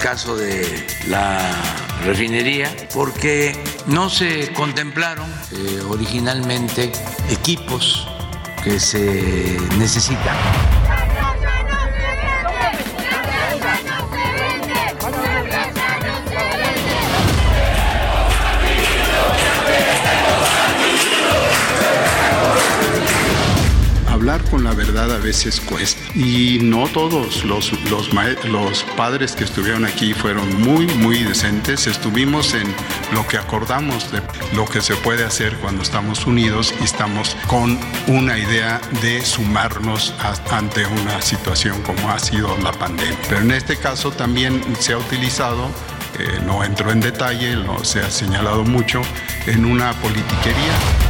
Caso de la refinería porque no se contemplaron eh, originalmente equipos que se necesitan. Hablar con la verdad a veces cuesta. Y no todos los, los, los padres que estuvieron aquí fueron muy, muy decentes. Estuvimos en lo que acordamos de lo que se puede hacer cuando estamos unidos y estamos con una idea de sumarnos a- ante una situación como ha sido la pandemia. Pero en este caso también se ha utilizado eh, no entro en detalle, no se ha señalado mucho, en una politiquería.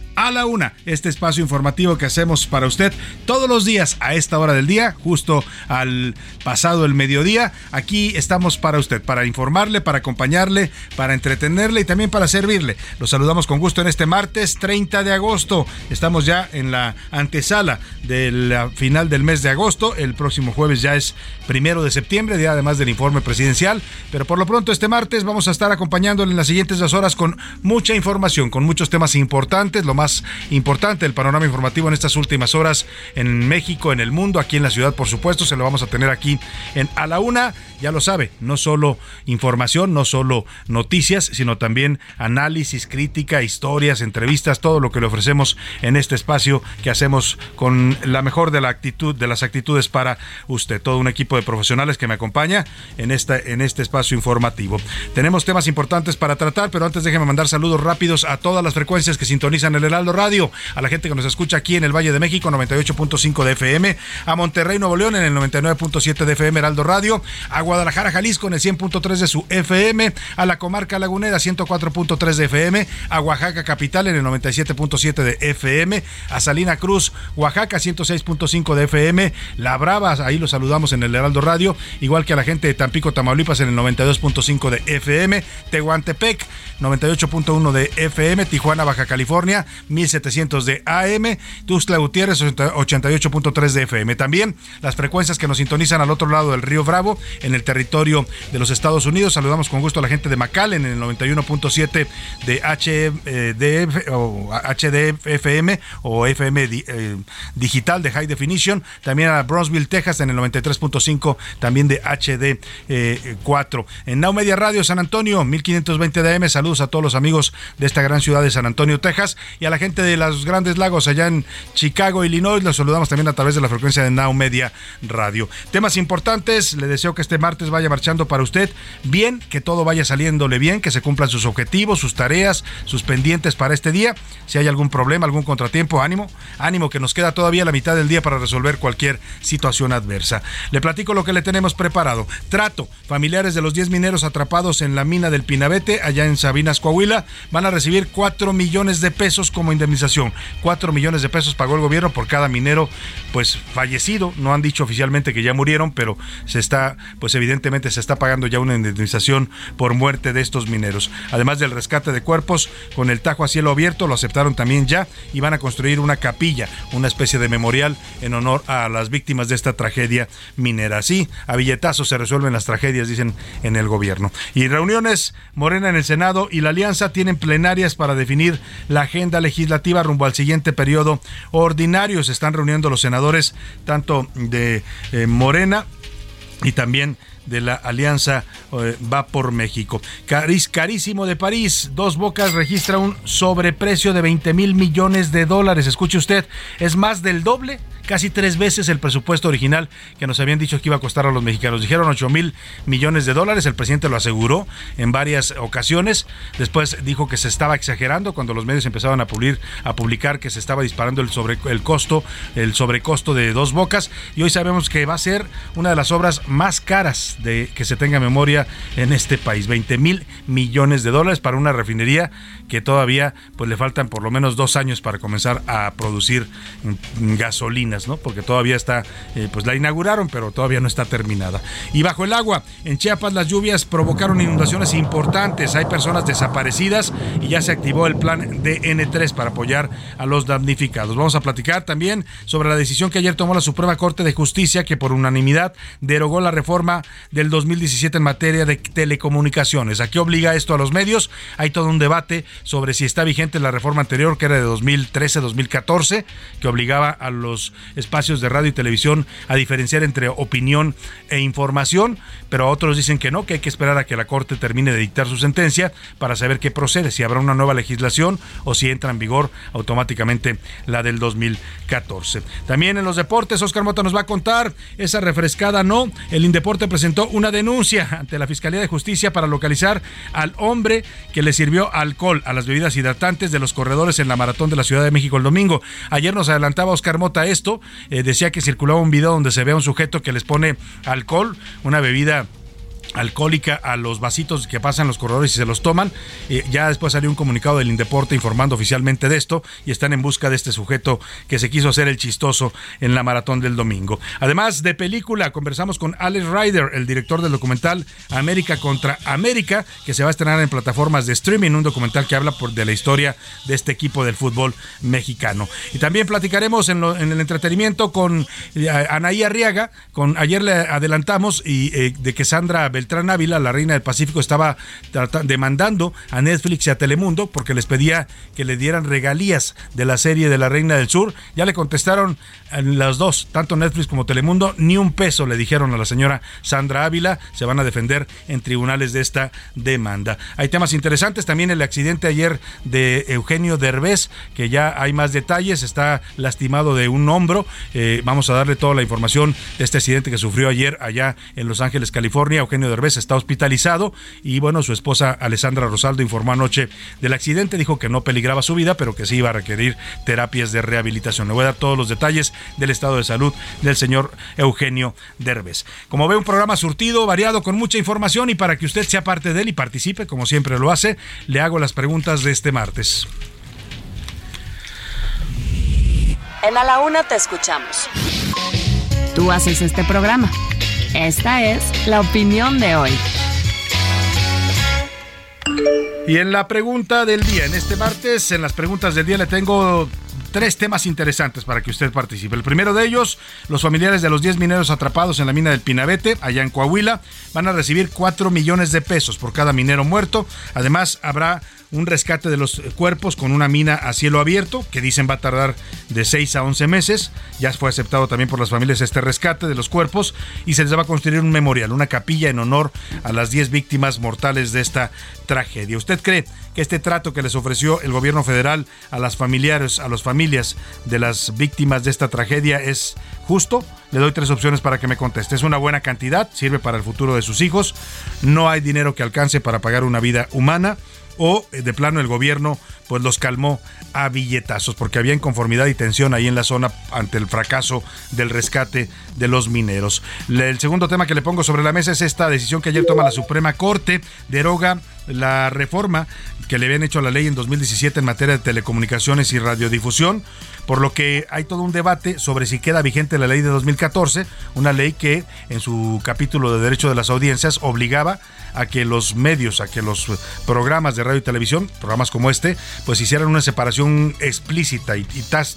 A la una, este espacio informativo que hacemos para usted todos los días a esta hora del día, justo al pasado el mediodía. Aquí estamos para usted, para informarle, para acompañarle, para entretenerle y también para servirle. Los saludamos con gusto en este martes 30 de agosto. Estamos ya en la antesala de la final del mes de agosto. El próximo jueves ya es primero de septiembre, día además del informe presidencial. Pero por lo pronto este martes vamos a estar acompañándole en las siguientes dos horas con mucha información, con muchos temas importantes, lo más importante del panorama informativo en estas últimas horas en México, en el mundo, aquí en la ciudad, por supuesto, se lo vamos a tener aquí en A la Una, ya lo sabe, no solo información, no solo noticias, sino también análisis, crítica, historias, entrevistas, todo lo que le ofrecemos en este espacio que hacemos con la mejor de la actitud, de las actitudes para usted, todo un equipo de profesionales que me acompaña en esta, en este espacio informativo. Tenemos temas importantes para tratar, pero antes déjeme mandar saludos rápidos a todas las frecuencias que sintonizan el Heraldo Radio, a la gente que nos escucha aquí en el Valle de México, 98.5 de FM, a Monterrey, Nuevo León, en el 99.7 de FM, Heraldo Radio, a Guadalajara, Jalisco, en el 100.3 de su FM, a la comarca lagunera, 104.3 de FM, a Oaxaca Capital, en el 97.7 de FM, a Salina Cruz, Oaxaca, 106.5 de FM, La Brava, ahí los saludamos en el Heraldo Radio, igual que a la gente de Tampico, Tamaulipas, en el 92.5 de FM, Tehuantepec, 98.1 de FM, Tijuana, Baja California, 1700 de AM, Tuxtla Gutiérrez, 88.3 de FM. También las frecuencias que nos sintonizan al otro lado del río Bravo, en el territorio de los Estados Unidos. Saludamos con gusto a la gente de McAllen en el 91.7 de HDF o HDFM o FM eh, digital de High Definition. También a Bronzeville, Texas en el 93.5 también de HD4. En Now Media Radio San Antonio, 1520 de AM. Saludos a todos los amigos de esta gran ciudad de San Antonio, Texas y a la gente de los Grandes Lagos allá en Chicago, Illinois. Los saludamos también a través de la frecuencia de Now Media Radio. Temas importantes. Le deseo que este martes vaya marchando para usted bien, que todo vaya saliéndole bien, que se cumplan sus objetivos, sus tareas, sus pendientes para este día. Si hay algún problema, algún contratiempo, ánimo, ánimo que nos queda todavía la mitad del día para resolver cualquier situación adversa. Le platico lo que le tenemos preparado. Trato, familiares de los 10 mineros atrapados en la mina del Pinabete, allá en Sabinas, Coahuila, van a recibir 4 millones de pesos como como indemnización. Cuatro millones de pesos pagó el gobierno por cada minero pues fallecido. No han dicho oficialmente que ya murieron, pero se está, pues evidentemente se está pagando ya una indemnización por muerte de estos mineros. Además del rescate de cuerpos con el tajo a cielo abierto, lo aceptaron también ya y van a construir una capilla, una especie de memorial en honor a las víctimas de esta tragedia minera. Así, a billetazos se resuelven las tragedias, dicen en el gobierno. Y reuniones, Morena en el Senado y la Alianza tienen plenarias para definir la agenda legislativa rumbo al siguiente periodo ordinario. Se están reuniendo los senadores tanto de eh, Morena y también de la Alianza Va por México. Carísimo de París. Dos Bocas registra un sobreprecio de 20 mil millones de dólares. Escuche usted, es más del doble casi tres veces el presupuesto original que nos habían dicho que iba a costar a los mexicanos. Dijeron 8 mil millones de dólares, el presidente lo aseguró en varias ocasiones. Después dijo que se estaba exagerando cuando los medios empezaban a, a publicar que se estaba disparando el, sobre, el costo, el sobrecosto de dos bocas. Y hoy sabemos que va a ser una de las obras más caras de que se tenga memoria en este país. 20 mil millones de dólares para una refinería que todavía pues le faltan por lo menos dos años para comenzar a producir gasolinas, ¿no? Porque todavía está, eh, pues la inauguraron, pero todavía no está terminada. Y bajo el agua, en Chiapas las lluvias provocaron inundaciones importantes, hay personas desaparecidas y ya se activó el plan DN3 para apoyar a los damnificados. Vamos a platicar también sobre la decisión que ayer tomó la Suprema Corte de Justicia que por unanimidad derogó la reforma del 2017 en materia de telecomunicaciones. ¿A qué obliga esto a los medios? Hay todo un debate sobre si está vigente la reforma anterior, que era de 2013-2014, que obligaba a los espacios de radio y televisión a diferenciar entre opinión e información, pero otros dicen que no, que hay que esperar a que la Corte termine de dictar su sentencia para saber qué procede, si habrá una nueva legislación o si entra en vigor automáticamente la del 2014. También en los deportes, Oscar Mota nos va a contar esa refrescada no. El Indeporte presentó una denuncia ante la Fiscalía de Justicia para localizar al hombre que le sirvió alcohol a las bebidas hidratantes de los corredores en la maratón de la Ciudad de México el domingo. Ayer nos adelantaba Oscar Mota esto, eh, decía que circulaba un video donde se ve a un sujeto que les pone alcohol, una bebida alcohólica a los vasitos que pasan los corredores y se los toman. Eh, ya después salió un comunicado del Indeporte informando oficialmente de esto y están en busca de este sujeto que se quiso hacer el chistoso en la maratón del domingo. Además de película, conversamos con Alex Ryder, el director del documental América contra América, que se va a estrenar en plataformas de streaming, un documental que habla por, de la historia de este equipo del fútbol mexicano. Y también platicaremos en, el entretenimiento con eh, Anaí Arriaga, con ayer le adelantamos y eh, de que Sandra Beltrán Ávila, la reina del Pacífico, estaba demandando a Netflix y a Telemundo porque les pedía que le dieran regalías de la serie de la Reina del Sur. Ya le contestaron las dos, tanto Netflix como Telemundo, ni un peso le dijeron a la señora Sandra Ávila. Se van a defender en tribunales de esta demanda. Hay temas interesantes, también el accidente ayer de Eugenio Derbez, que ya hay más detalles, está lastimado de un hombro. Eh, vamos a darle toda la información de este accidente que sufrió ayer allá en Los Ángeles, California. Eugenio Derbez está hospitalizado y bueno, su esposa Alessandra Rosaldo informó anoche del accidente, dijo que no peligraba su vida, pero que sí iba a requerir terapias de rehabilitación. Le voy a dar todos los detalles del estado de salud del señor Eugenio Derbez. Como ve, un programa surtido, variado, con mucha información y para que usted sea parte de él y participe, como siempre lo hace, le hago las preguntas de este martes. En A la Una te escuchamos. Tú haces este programa. Esta es la opinión de hoy. Y en la pregunta del día, en este martes, en las preguntas del día le tengo tres temas interesantes para que usted participe. El primero de ellos, los familiares de los 10 mineros atrapados en la mina del Pinabete, allá en Coahuila, van a recibir 4 millones de pesos por cada minero muerto. Además, habrá un rescate de los cuerpos con una mina a cielo abierto, que dicen va a tardar de 6 a 11 meses. Ya fue aceptado también por las familias este rescate de los cuerpos y se les va a construir un memorial, una capilla en honor a las 10 víctimas mortales de esta tragedia. ¿Usted cree que este trato que les ofreció el gobierno federal a las familiares, a las familias de las víctimas de esta tragedia es justo? Le doy tres opciones para que me conteste. Es una buena cantidad, sirve para el futuro de sus hijos, no hay dinero que alcance para pagar una vida humana o eh, de plano el gobierno pues los calmó a billetazos porque había inconformidad y tensión ahí en la zona ante el fracaso del rescate de los mineros. El segundo tema que le pongo sobre la mesa es esta decisión que ayer toma la Suprema Corte, deroga la reforma que le habían hecho a la ley en 2017 en materia de telecomunicaciones y radiodifusión, por lo que hay todo un debate sobre si queda vigente la ley de 2014, una ley que en su capítulo de derecho de las audiencias obligaba a que los medios, a que los programas de radio y televisión, programas como este, pues hicieran una separación explícita y,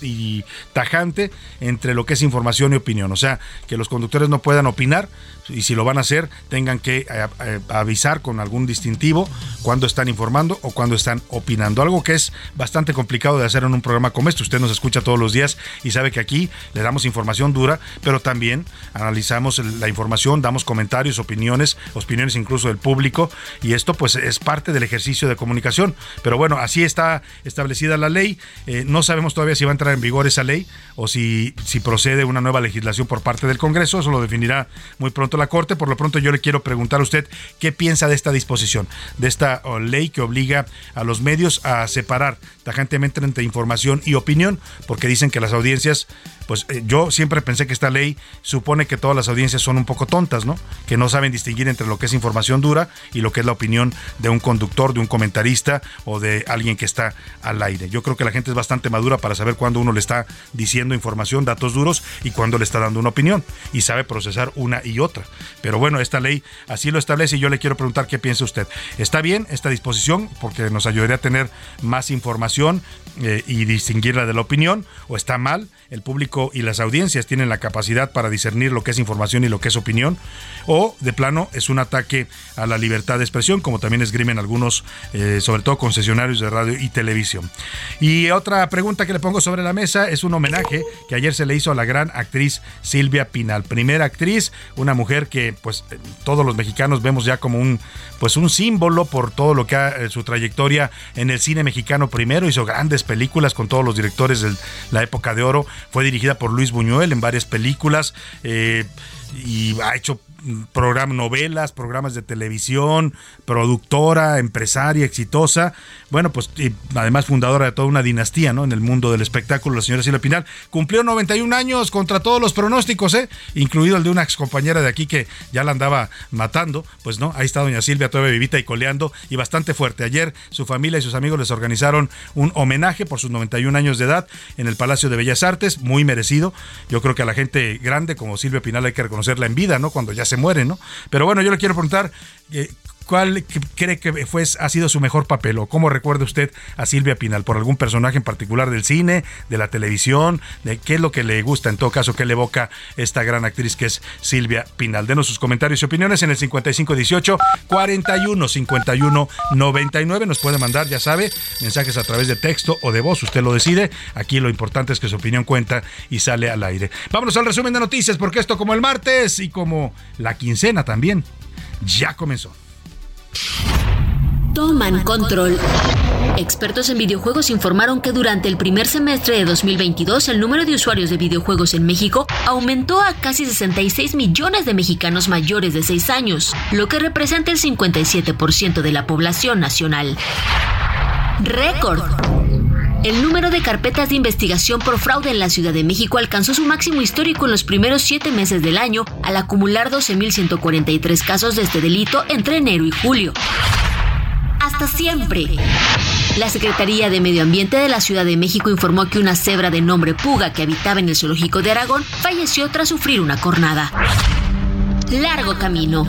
y, tajante entre lo que es información y opinión. O sea, que los conductores no puedan opinar y si lo van a hacer tengan que eh, eh, avisar con algún distintivo cuando están informando o cuando están opinando. Algo que es bastante complicado de hacer en un programa como este. Usted nos escucha todos los días y sabe que aquí le damos información dura, pero también analizamos la información, damos comentarios, opiniones, opiniones incluso del público y esto pues es parte del ejercicio de comunicación. Pero bueno, así está establecida la ley. Eh, no sabemos todavía si va a entrar en vigor esa ley o si, si procede una nueva legislación por parte del Congreso. Eso lo definirá muy pronto la Corte. Por lo pronto yo le quiero preguntar a usted qué piensa de esta disposición, de esta ley que obliga a los medios a separar tajantemente entre información y opinión, porque dicen que las audiencias, pues eh, yo siempre pensé que esta ley supone que todas las audiencias son un poco tontas, ¿no? Que no saben distinguir entre lo que es información dura y lo que es la opinión de un conductor, de un comentarista o de alguien que está al aire. Yo creo que la gente es bastante madura para saber cuándo uno le está diciendo información, datos duros y cuándo le está dando una opinión y sabe procesar una y otra. Pero bueno, esta ley así lo establece y yo le quiero preguntar qué piensa usted. ¿Está bien esta disposición? Porque nos ayudaría a tener más información eh, y distinguirla de la opinión o está mal, el público y las audiencias tienen la capacidad para discernir lo que es información y lo que es opinión, o de plano es un ataque a la libertad de expresión, como también esgrimen algunos, eh, sobre todo concesionarios de radio y televisión. Y otra pregunta que le pongo sobre la mesa es un homenaje que ayer se le hizo a la gran actriz Silvia Pinal, primera actriz, una mujer que pues todos los mexicanos vemos ya como un pues un símbolo por todo lo que ha eh, su trayectoria en el cine mexicano primero, hizo grandes películas con todos los directores de la época de oro. Fue dirigida por Luis Buñuel en varias películas eh, y ha hecho programas, novelas, programas de televisión, productora, empresaria exitosa, bueno, pues además fundadora de toda una dinastía, ¿no? En el mundo del espectáculo, la señora Silvia Pinal, cumplió 91 años contra todos los pronósticos, ¿eh? Incluido el de una ex compañera de aquí que ya la andaba matando, pues no, ahí está doña Silvia todavía vivita y coleando y bastante fuerte. Ayer su familia y sus amigos les organizaron un homenaje por sus 91 años de edad en el Palacio de Bellas Artes, muy merecido. Yo creo que a la gente grande como Silvia Pinal hay que reconocerla en vida, ¿no? Cuando ya se muere, ¿no? Pero bueno, yo le quiero preguntar, eh, ¿Cuál cree que fue, ha sido su mejor papel o cómo recuerda usted a Silvia Pinal? ¿Por algún personaje en particular del cine, de la televisión? De ¿Qué es lo que le gusta en todo caso? ¿Qué le evoca esta gran actriz que es Silvia Pinal? Denos sus comentarios y opiniones en el 5518 41 51 99. Nos puede mandar, ya sabe, mensajes a través de texto o de voz. Usted lo decide. Aquí lo importante es que su opinión cuenta y sale al aire. Vámonos al resumen de noticias porque esto como el martes y como la quincena también ya comenzó. Toman control. Expertos en videojuegos informaron que durante el primer semestre de 2022 el número de usuarios de videojuegos en México aumentó a casi 66 millones de mexicanos mayores de 6 años, lo que representa el 57% de la población nacional. Récord. El número de carpetas de investigación por fraude en la Ciudad de México alcanzó su máximo histórico en los primeros siete meses del año, al acumular 12.143 casos de este delito entre enero y julio hasta siempre. La Secretaría de Medio Ambiente de la Ciudad de México informó que una cebra de nombre Puga que habitaba en el zoológico de Aragón falleció tras sufrir una cornada. Largo camino.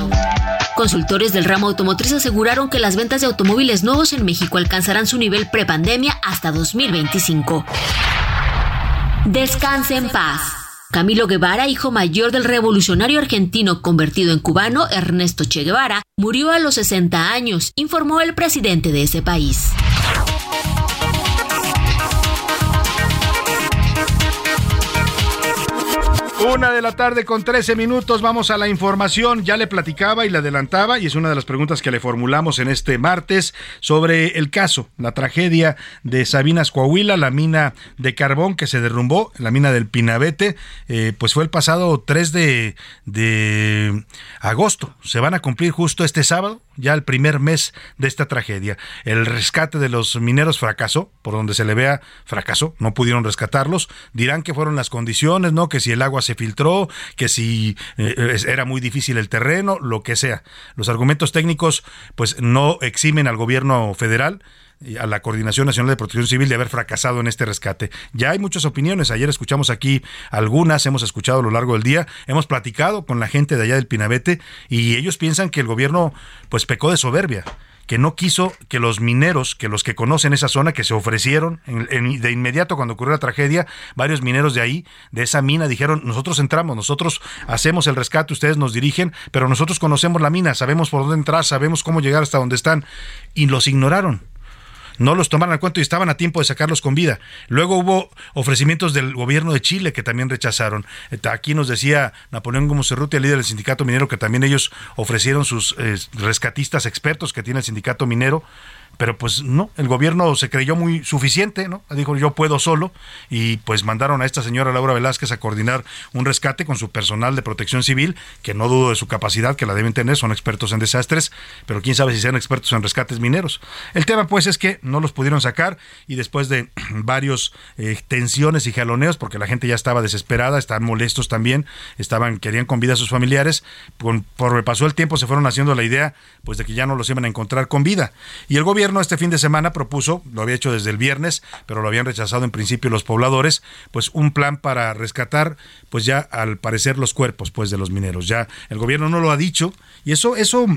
Consultores del ramo automotriz aseguraron que las ventas de automóviles nuevos en México alcanzarán su nivel prepandemia hasta 2025. Descanse en paz. Camilo Guevara, hijo mayor del revolucionario argentino convertido en cubano Ernesto Che Guevara, murió a los 60 años, informó el presidente de ese país. Una de la tarde con 13 minutos, vamos a la información. Ya le platicaba y le adelantaba, y es una de las preguntas que le formulamos en este martes sobre el caso, la tragedia de Sabinas Coahuila, la mina de carbón que se derrumbó, la mina del Pinabete, eh, pues fue el pasado 3 de, de agosto. Se van a cumplir justo este sábado, ya el primer mes de esta tragedia. El rescate de los mineros fracasó, por donde se le vea, fracasó, no pudieron rescatarlos. Dirán que fueron las condiciones, ¿no? Que si el agua se filtró, que si eh, era muy difícil el terreno, lo que sea. Los argumentos técnicos, pues no eximen al gobierno federal a la Coordinación Nacional de Protección Civil de haber fracasado en este rescate. Ya hay muchas opiniones, ayer escuchamos aquí algunas, hemos escuchado a lo largo del día, hemos platicado con la gente de allá del Pinabete y ellos piensan que el gobierno pues pecó de soberbia que no quiso que los mineros, que los que conocen esa zona, que se ofrecieron de inmediato cuando ocurrió la tragedia, varios mineros de ahí, de esa mina, dijeron, nosotros entramos, nosotros hacemos el rescate, ustedes nos dirigen, pero nosotros conocemos la mina, sabemos por dónde entrar, sabemos cómo llegar hasta donde están, y los ignoraron no los tomaron al cuento y estaban a tiempo de sacarlos con vida. Luego hubo ofrecimientos del gobierno de Chile que también rechazaron. Aquí nos decía Napoleón Gómez el líder del sindicato minero, que también ellos ofrecieron sus eh, rescatistas expertos que tiene el sindicato minero pero pues no, el gobierno se creyó muy suficiente, ¿no? Dijo yo puedo solo y pues mandaron a esta señora Laura Velázquez a coordinar un rescate con su personal de protección civil, que no dudo de su capacidad, que la deben tener, son expertos en desastres, pero quién sabe si sean expertos en rescates mineros. El tema pues es que no los pudieron sacar y después de varios eh, tensiones y jaloneos, porque la gente ya estaba desesperada, estaban molestos también, estaban querían con vida a sus familiares, por, por pasó el tiempo se fueron haciendo la idea pues de que ya no los iban a encontrar con vida. Y el gobierno este fin de semana propuso, lo había hecho desde el viernes, pero lo habían rechazado en principio los pobladores, pues un plan para rescatar, pues ya al parecer los cuerpos, pues de los mineros. Ya el gobierno no lo ha dicho y eso, eso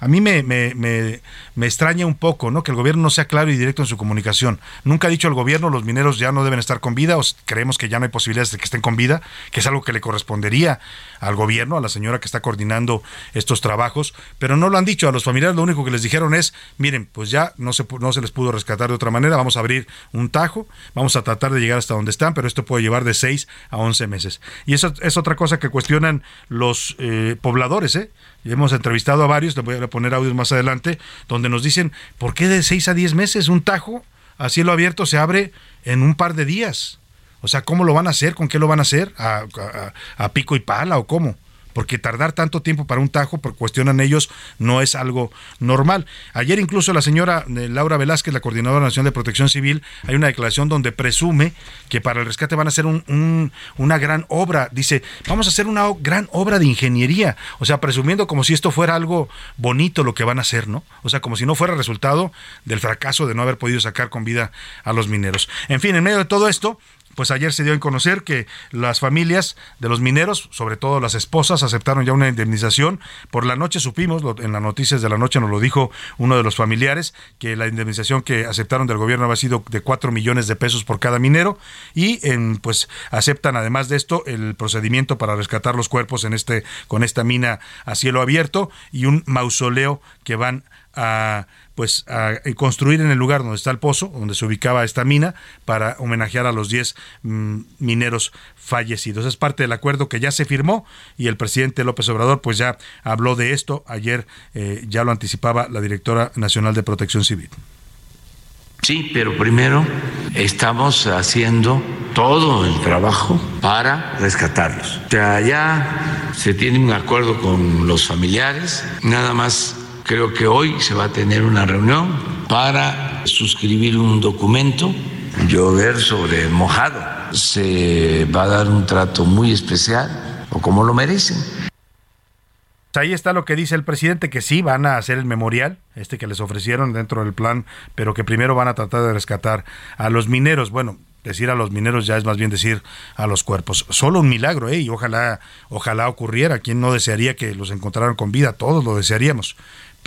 a mí me, me, me, extraña un poco, ¿no? Que el gobierno no sea claro y directo en su comunicación. Nunca ha dicho el gobierno los mineros ya no deben estar con vida o creemos que ya no hay posibilidades de que estén con vida, que es algo que le correspondería al gobierno, a la señora que está coordinando estos trabajos, pero no lo han dicho a los familiares, lo único que les dijeron es, miren, pues ya no se, no se les pudo rescatar de otra manera, vamos a abrir un tajo, vamos a tratar de llegar hasta donde están, pero esto puede llevar de 6 a 11 meses. Y eso es otra cosa que cuestionan los eh, pobladores, ¿eh? hemos entrevistado a varios, le voy a poner audios más adelante, donde nos dicen, ¿por qué de 6 a 10 meses un tajo a cielo abierto se abre en un par de días? O sea, ¿cómo lo van a hacer? ¿Con qué lo van a hacer? a pico y pala o cómo? Porque tardar tanto tiempo para un tajo, por cuestionan ellos, no es algo normal. Ayer incluso la señora eh, Laura Velázquez, la Coordinadora Nacional de Protección Civil, hay una declaración donde presume que para el rescate van a hacer un, una gran obra. Dice, vamos a hacer una gran obra de ingeniería. O sea, presumiendo como si esto fuera algo bonito lo que van a hacer, ¿no? O sea, como si no fuera resultado del fracaso de no haber podido sacar con vida a los mineros. En fin, en medio de todo esto, pues ayer se dio a conocer que las familias de los mineros, sobre todo las esposas, aceptaron ya una indemnización. Por la noche supimos, en las noticias de la noche nos lo dijo uno de los familiares, que la indemnización que aceptaron del gobierno había sido de 4 millones de pesos por cada minero y en, pues aceptan además de esto el procedimiento para rescatar los cuerpos en este con esta mina a cielo abierto y un mausoleo que van a pues a construir en el lugar donde está el pozo, donde se ubicaba esta mina, para homenajear a los 10 mm, mineros fallecidos. Es parte del acuerdo que ya se firmó y el presidente López Obrador pues ya habló de esto. Ayer eh, ya lo anticipaba la directora nacional de Protección Civil. Sí, pero primero estamos haciendo todo el trabajo para rescatarlos. Ya se tiene un acuerdo con los familiares, nada más Creo que hoy se va a tener una reunión para suscribir un documento, llover sobre mojado. Se va a dar un trato muy especial, o como lo merecen. Ahí está lo que dice el presidente, que sí van a hacer el memorial, este que les ofrecieron dentro del plan, pero que primero van a tratar de rescatar a los mineros. Bueno, decir a los mineros ya es más bien decir a los cuerpos. Solo un milagro, ¿eh? Y ojalá, ojalá ocurriera. ¿Quién no desearía que los encontraran con vida? Todos lo desearíamos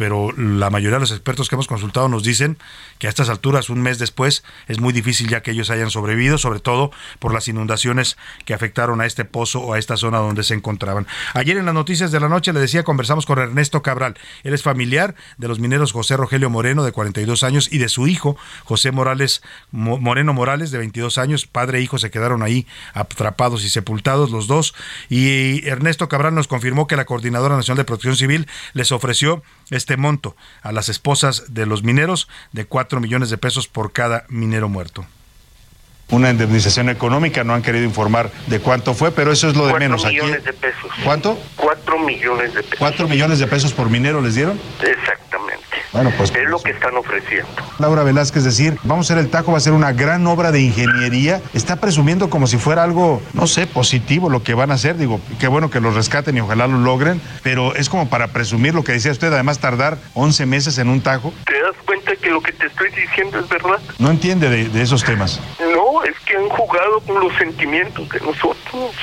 pero la mayoría de los expertos que hemos consultado nos dicen que a estas alturas, un mes después, es muy difícil ya que ellos hayan sobrevivido, sobre todo por las inundaciones que afectaron a este pozo o a esta zona donde se encontraban. Ayer en las noticias de la noche le decía, conversamos con Ernesto Cabral. Él es familiar de los mineros José Rogelio Moreno, de 42 años, y de su hijo, José Morales Moreno Morales, de 22 años. Padre e hijo se quedaron ahí atrapados y sepultados los dos. Y Ernesto Cabral nos confirmó que la Coordinadora Nacional de Protección Civil les ofreció este monto a las esposas de los mineros de 4 millones de pesos por cada minero muerto una indemnización económica, no han querido informar de cuánto fue, pero eso es lo de menos. Cuatro millones de pesos. ¿Cuánto? Cuatro millones de pesos. ¿Cuatro millones de pesos por minero les dieron? Exactamente. Bueno, pues. Es lo que están ofreciendo. Laura Velázquez decir, vamos a hacer el Tajo, va a ser una gran obra de ingeniería. Está presumiendo como si fuera algo, no sé, positivo lo que van a hacer. Digo, qué bueno que lo rescaten y ojalá lo logren, pero es como para presumir lo que decía usted, además tardar 11 meses en un Tajo. ¿Te das cuenta que lo que te estoy diciendo es verdad? No entiende de, de esos temas. No, es que han jugado con los sentimientos de nosotros.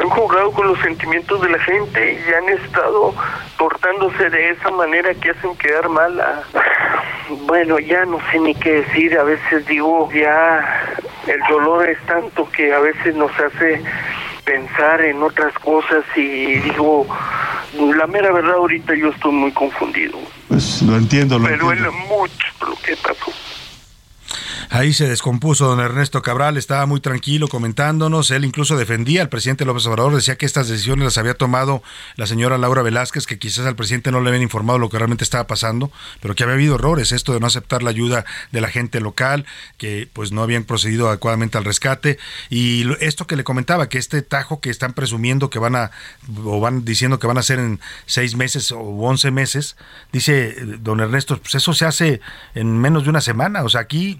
Han jugado con los sentimientos de la gente y han estado portándose de esa manera que hacen quedar mal bueno, ya no sé ni qué decir, a veces digo, ya el dolor es tanto que a veces nos hace pensar en otras cosas y digo, la mera verdad ahorita yo estoy muy confundido. Pues lo entiendo, lo Me duele mucho lo que pasó. Ahí se descompuso don Ernesto Cabral, estaba muy tranquilo comentándonos, él incluso defendía al presidente López Obrador, decía que estas decisiones las había tomado la señora Laura Velázquez, que quizás al presidente no le habían informado lo que realmente estaba pasando, pero que había habido errores, esto de no aceptar la ayuda de la gente local, que pues no habían procedido adecuadamente al rescate, y esto que le comentaba, que este tajo que están presumiendo que van a, o van diciendo que van a hacer en seis meses o once meses, dice don Ernesto, pues eso se hace en menos de una semana, o sea, aquí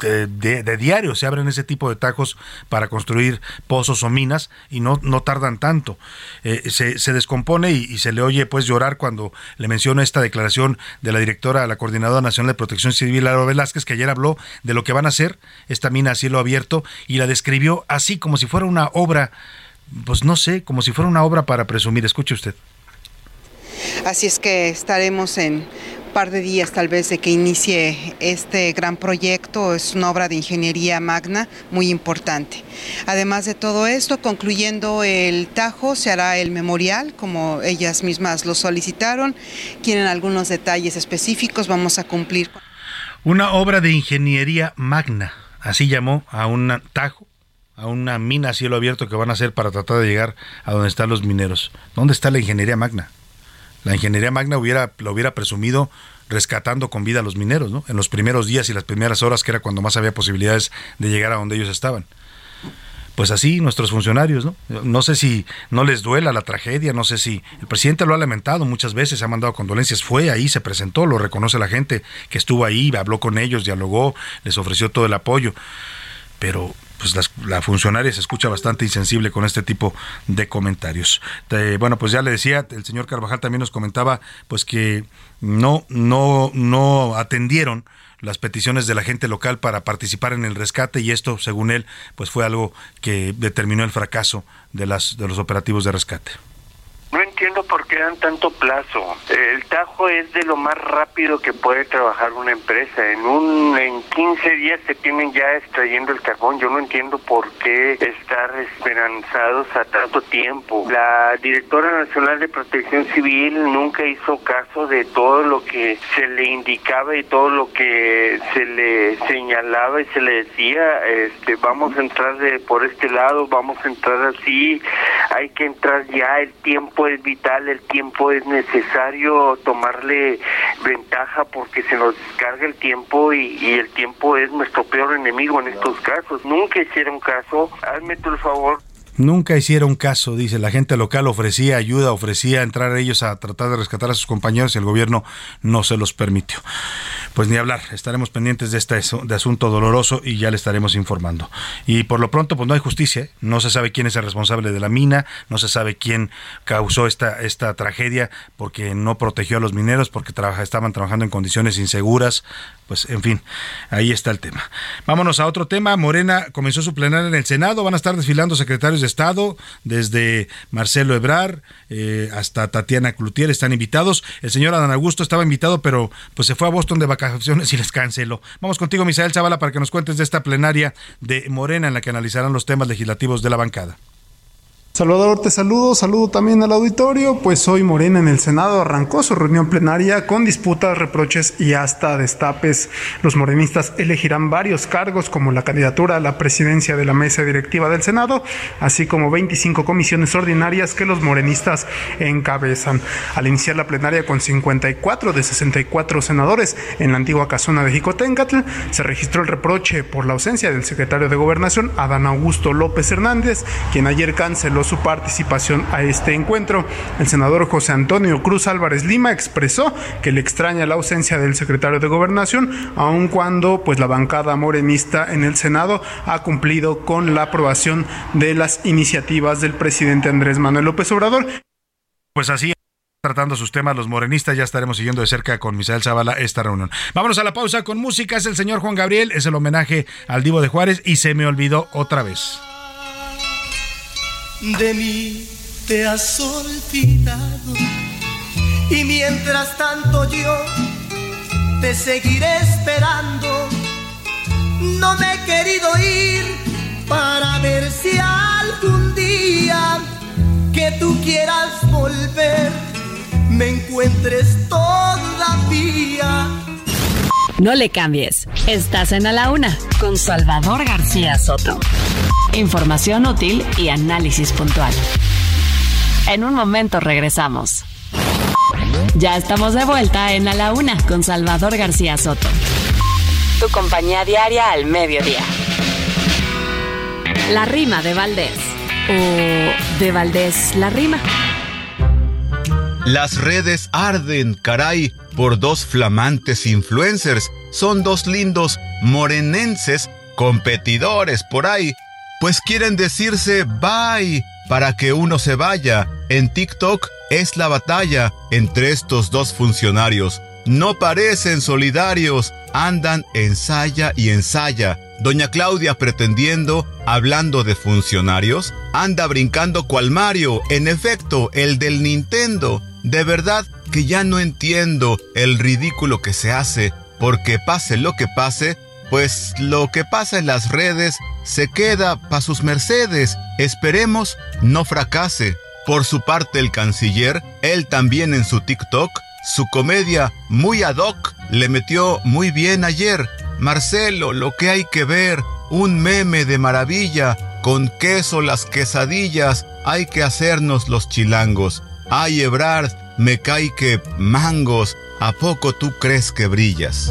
de, diario se abren ese tipo de tajos para construir pozos o minas y no, no tardan tanto. Eh, se, descompone y, se le oye pues llorar cuando le menciona esta declaración de la directora la Coordinadora Nacional de Protección Civil, Laura Velázquez, que ayer habló de lo que van a hacer esta mina a cielo abierto y la describió así como si fuera una obra, pues no sé, como si fuera una obra para presumir. Escuche usted. Así es que estaremos en par de días tal vez de que inicie este gran proyecto. Es una obra de ingeniería magna muy importante. Además de todo esto, concluyendo el Tajo, se hará el memorial, como ellas mismas lo solicitaron. Quieren algunos detalles específicos, vamos a cumplir. Una obra de ingeniería magna, así llamó a un Tajo a una mina a cielo abierto que van a hacer para tratar de llegar a donde están los mineros. ¿Dónde está la ingeniería magna? La ingeniería magna hubiera, lo hubiera presumido rescatando con vida a los mineros, ¿no? En los primeros días y las primeras horas, que era cuando más había posibilidades de llegar a donde ellos estaban. Pues así nuestros funcionarios, ¿no? No sé si no les duela la tragedia, no sé si el presidente lo ha lamentado muchas veces, ha mandado condolencias, fue ahí, se presentó, lo reconoce la gente que estuvo ahí, habló con ellos, dialogó, les ofreció todo el apoyo. Pero pues la funcionaria se escucha bastante insensible con este tipo de comentarios. bueno, pues ya le decía, el señor Carvajal también nos comentaba pues que no, no, no atendieron las peticiones de la gente local para participar en el rescate y esto, según él, pues fue algo que determinó el fracaso de las de los operativos de rescate. No entiendo por qué dan tanto plazo. El Tajo es de lo más rápido que puede trabajar una empresa. En un en 15 días se tienen ya extrayendo el cajón. Yo no entiendo por qué estar esperanzados a tanto tiempo. La directora nacional de Protección Civil nunca hizo caso de todo lo que se le indicaba y todo lo que se le señalaba y se le decía, este vamos a entrar de por este lado, vamos a entrar así, hay que entrar ya el tiempo es vital, el tiempo es necesario tomarle ventaja porque se nos descarga el tiempo y, el tiempo es nuestro peor enemigo en estos casos. Nunca hicieron caso, hazme tu favor. Nunca hicieron caso, dice la gente local, ofrecía ayuda, ofrecía entrar ellos a tratar de rescatar a sus compañeros y el gobierno no se los permitió. pues ni hablar, estaremos pendientes de este de asunto doloroso y ya le estaremos informando. Y por lo pronto, pues no hay justicia, ¿eh? no se sabe quién es el responsable de la mina, no se sabe quién causó esta, esta tragedia porque no protegió a los mineros, porque estaban trabajando en condiciones inseguras, pues en fin, ahí está el tema. Vámonos a otro tema. Morena comenzó su plenaria en el Senado. Van a estar desfilando secretarios de Estado, desde Marcelo Ebrar eh, hasta Tatiana Cloutier, están invitados. El señor Adán Augusto estaba invitado, pero pues se fue a Boston de vacaciones y les canceló. Vamos contigo, Misael Zavala, para que nos cuentes de esta plenaria de Morena en la que analizarán los temas legislativos de la bancada. Salvador, te saludo, saludo también al auditorio, pues hoy Morena en el Senado arrancó su reunión plenaria con disputas, reproches y hasta destapes. Los morenistas elegirán varios cargos como la candidatura a la presidencia de la mesa directiva del Senado, así como 25 comisiones ordinarias que los morenistas encabezan. Al iniciar la plenaria con 54 de 64 senadores en la antigua casona de Jicotencatl, se registró el reproche por la ausencia del secretario de Gobernación, Adán Augusto López Hernández, quien ayer canceló su participación a este encuentro. El senador José Antonio Cruz Álvarez Lima expresó que le extraña la ausencia del secretario de Gobernación, aun cuando pues la bancada morenista en el Senado ha cumplido con la aprobación de las iniciativas del presidente Andrés Manuel López Obrador. Pues así tratando sus temas los morenistas. Ya estaremos siguiendo de cerca con Misael Zavala esta reunión. Vámonos a la pausa con música. Es el señor Juan Gabriel, es el homenaje al Divo de Juárez y se me olvidó otra vez de mí te has olvidado. Y mientras tanto yo te seguiré esperando. No me he querido ir para ver si algún día que tú quieras volver me encuentres todavía. No le cambies. Estás en A la Una con Salvador García Soto. Información útil y análisis puntual. En un momento regresamos. Ya estamos de vuelta en A la Una con Salvador García Soto. Tu compañía diaria al mediodía. La rima de Valdés. O de Valdés la rima. Las redes arden, caray, por dos flamantes influencers. Son dos lindos morenenses competidores por ahí pues quieren decirse bye para que uno se vaya. En TikTok es la batalla entre estos dos funcionarios. No parecen solidarios, andan ensaya y ensaya. Doña Claudia pretendiendo, hablando de funcionarios, anda brincando cual Mario, en efecto, el del Nintendo. De verdad que ya no entiendo el ridículo que se hace, porque pase lo que pase, pues lo que pasa en las redes se queda pa' sus mercedes. Esperemos no fracase. Por su parte el canciller, él también en su TikTok, su comedia muy ad hoc le metió muy bien ayer. Marcelo, lo que hay que ver, un meme de maravilla, con queso las quesadillas, hay que hacernos los chilangos. Ay, Ebrard, me cae que mangos, ¿a poco tú crees que brillas?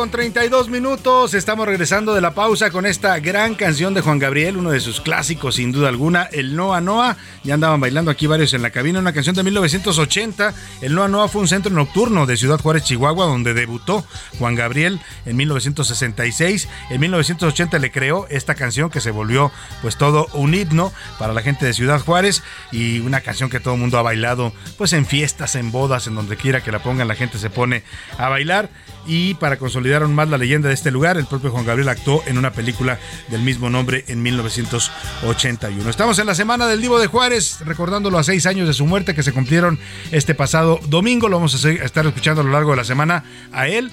Con 32 minutos. Estamos regresando de la pausa con esta gran canción de Juan Gabriel, uno de sus clásicos sin duda alguna, el Noa Noa. Ya andaban bailando aquí varios en la cabina, una canción de 1980. El Noa Noa fue un centro nocturno de Ciudad Juárez, Chihuahua, donde debutó Juan Gabriel en 1966. En 1980 le creó esta canción que se volvió pues todo un himno para la gente de Ciudad Juárez y una canción que todo el mundo ha bailado pues en fiestas, en bodas, en donde quiera que la pongan, la gente se pone a bailar y para consolidar aún más la leyenda de este lugar, el propio Juan Gabriel actuó en una película del mismo nombre en 1981. Estamos en la semana del Divo de Juárez, recordándolo a seis años de su muerte que se cumplieron este pasado domingo. Lo vamos a estar escuchando a lo largo de la semana a él.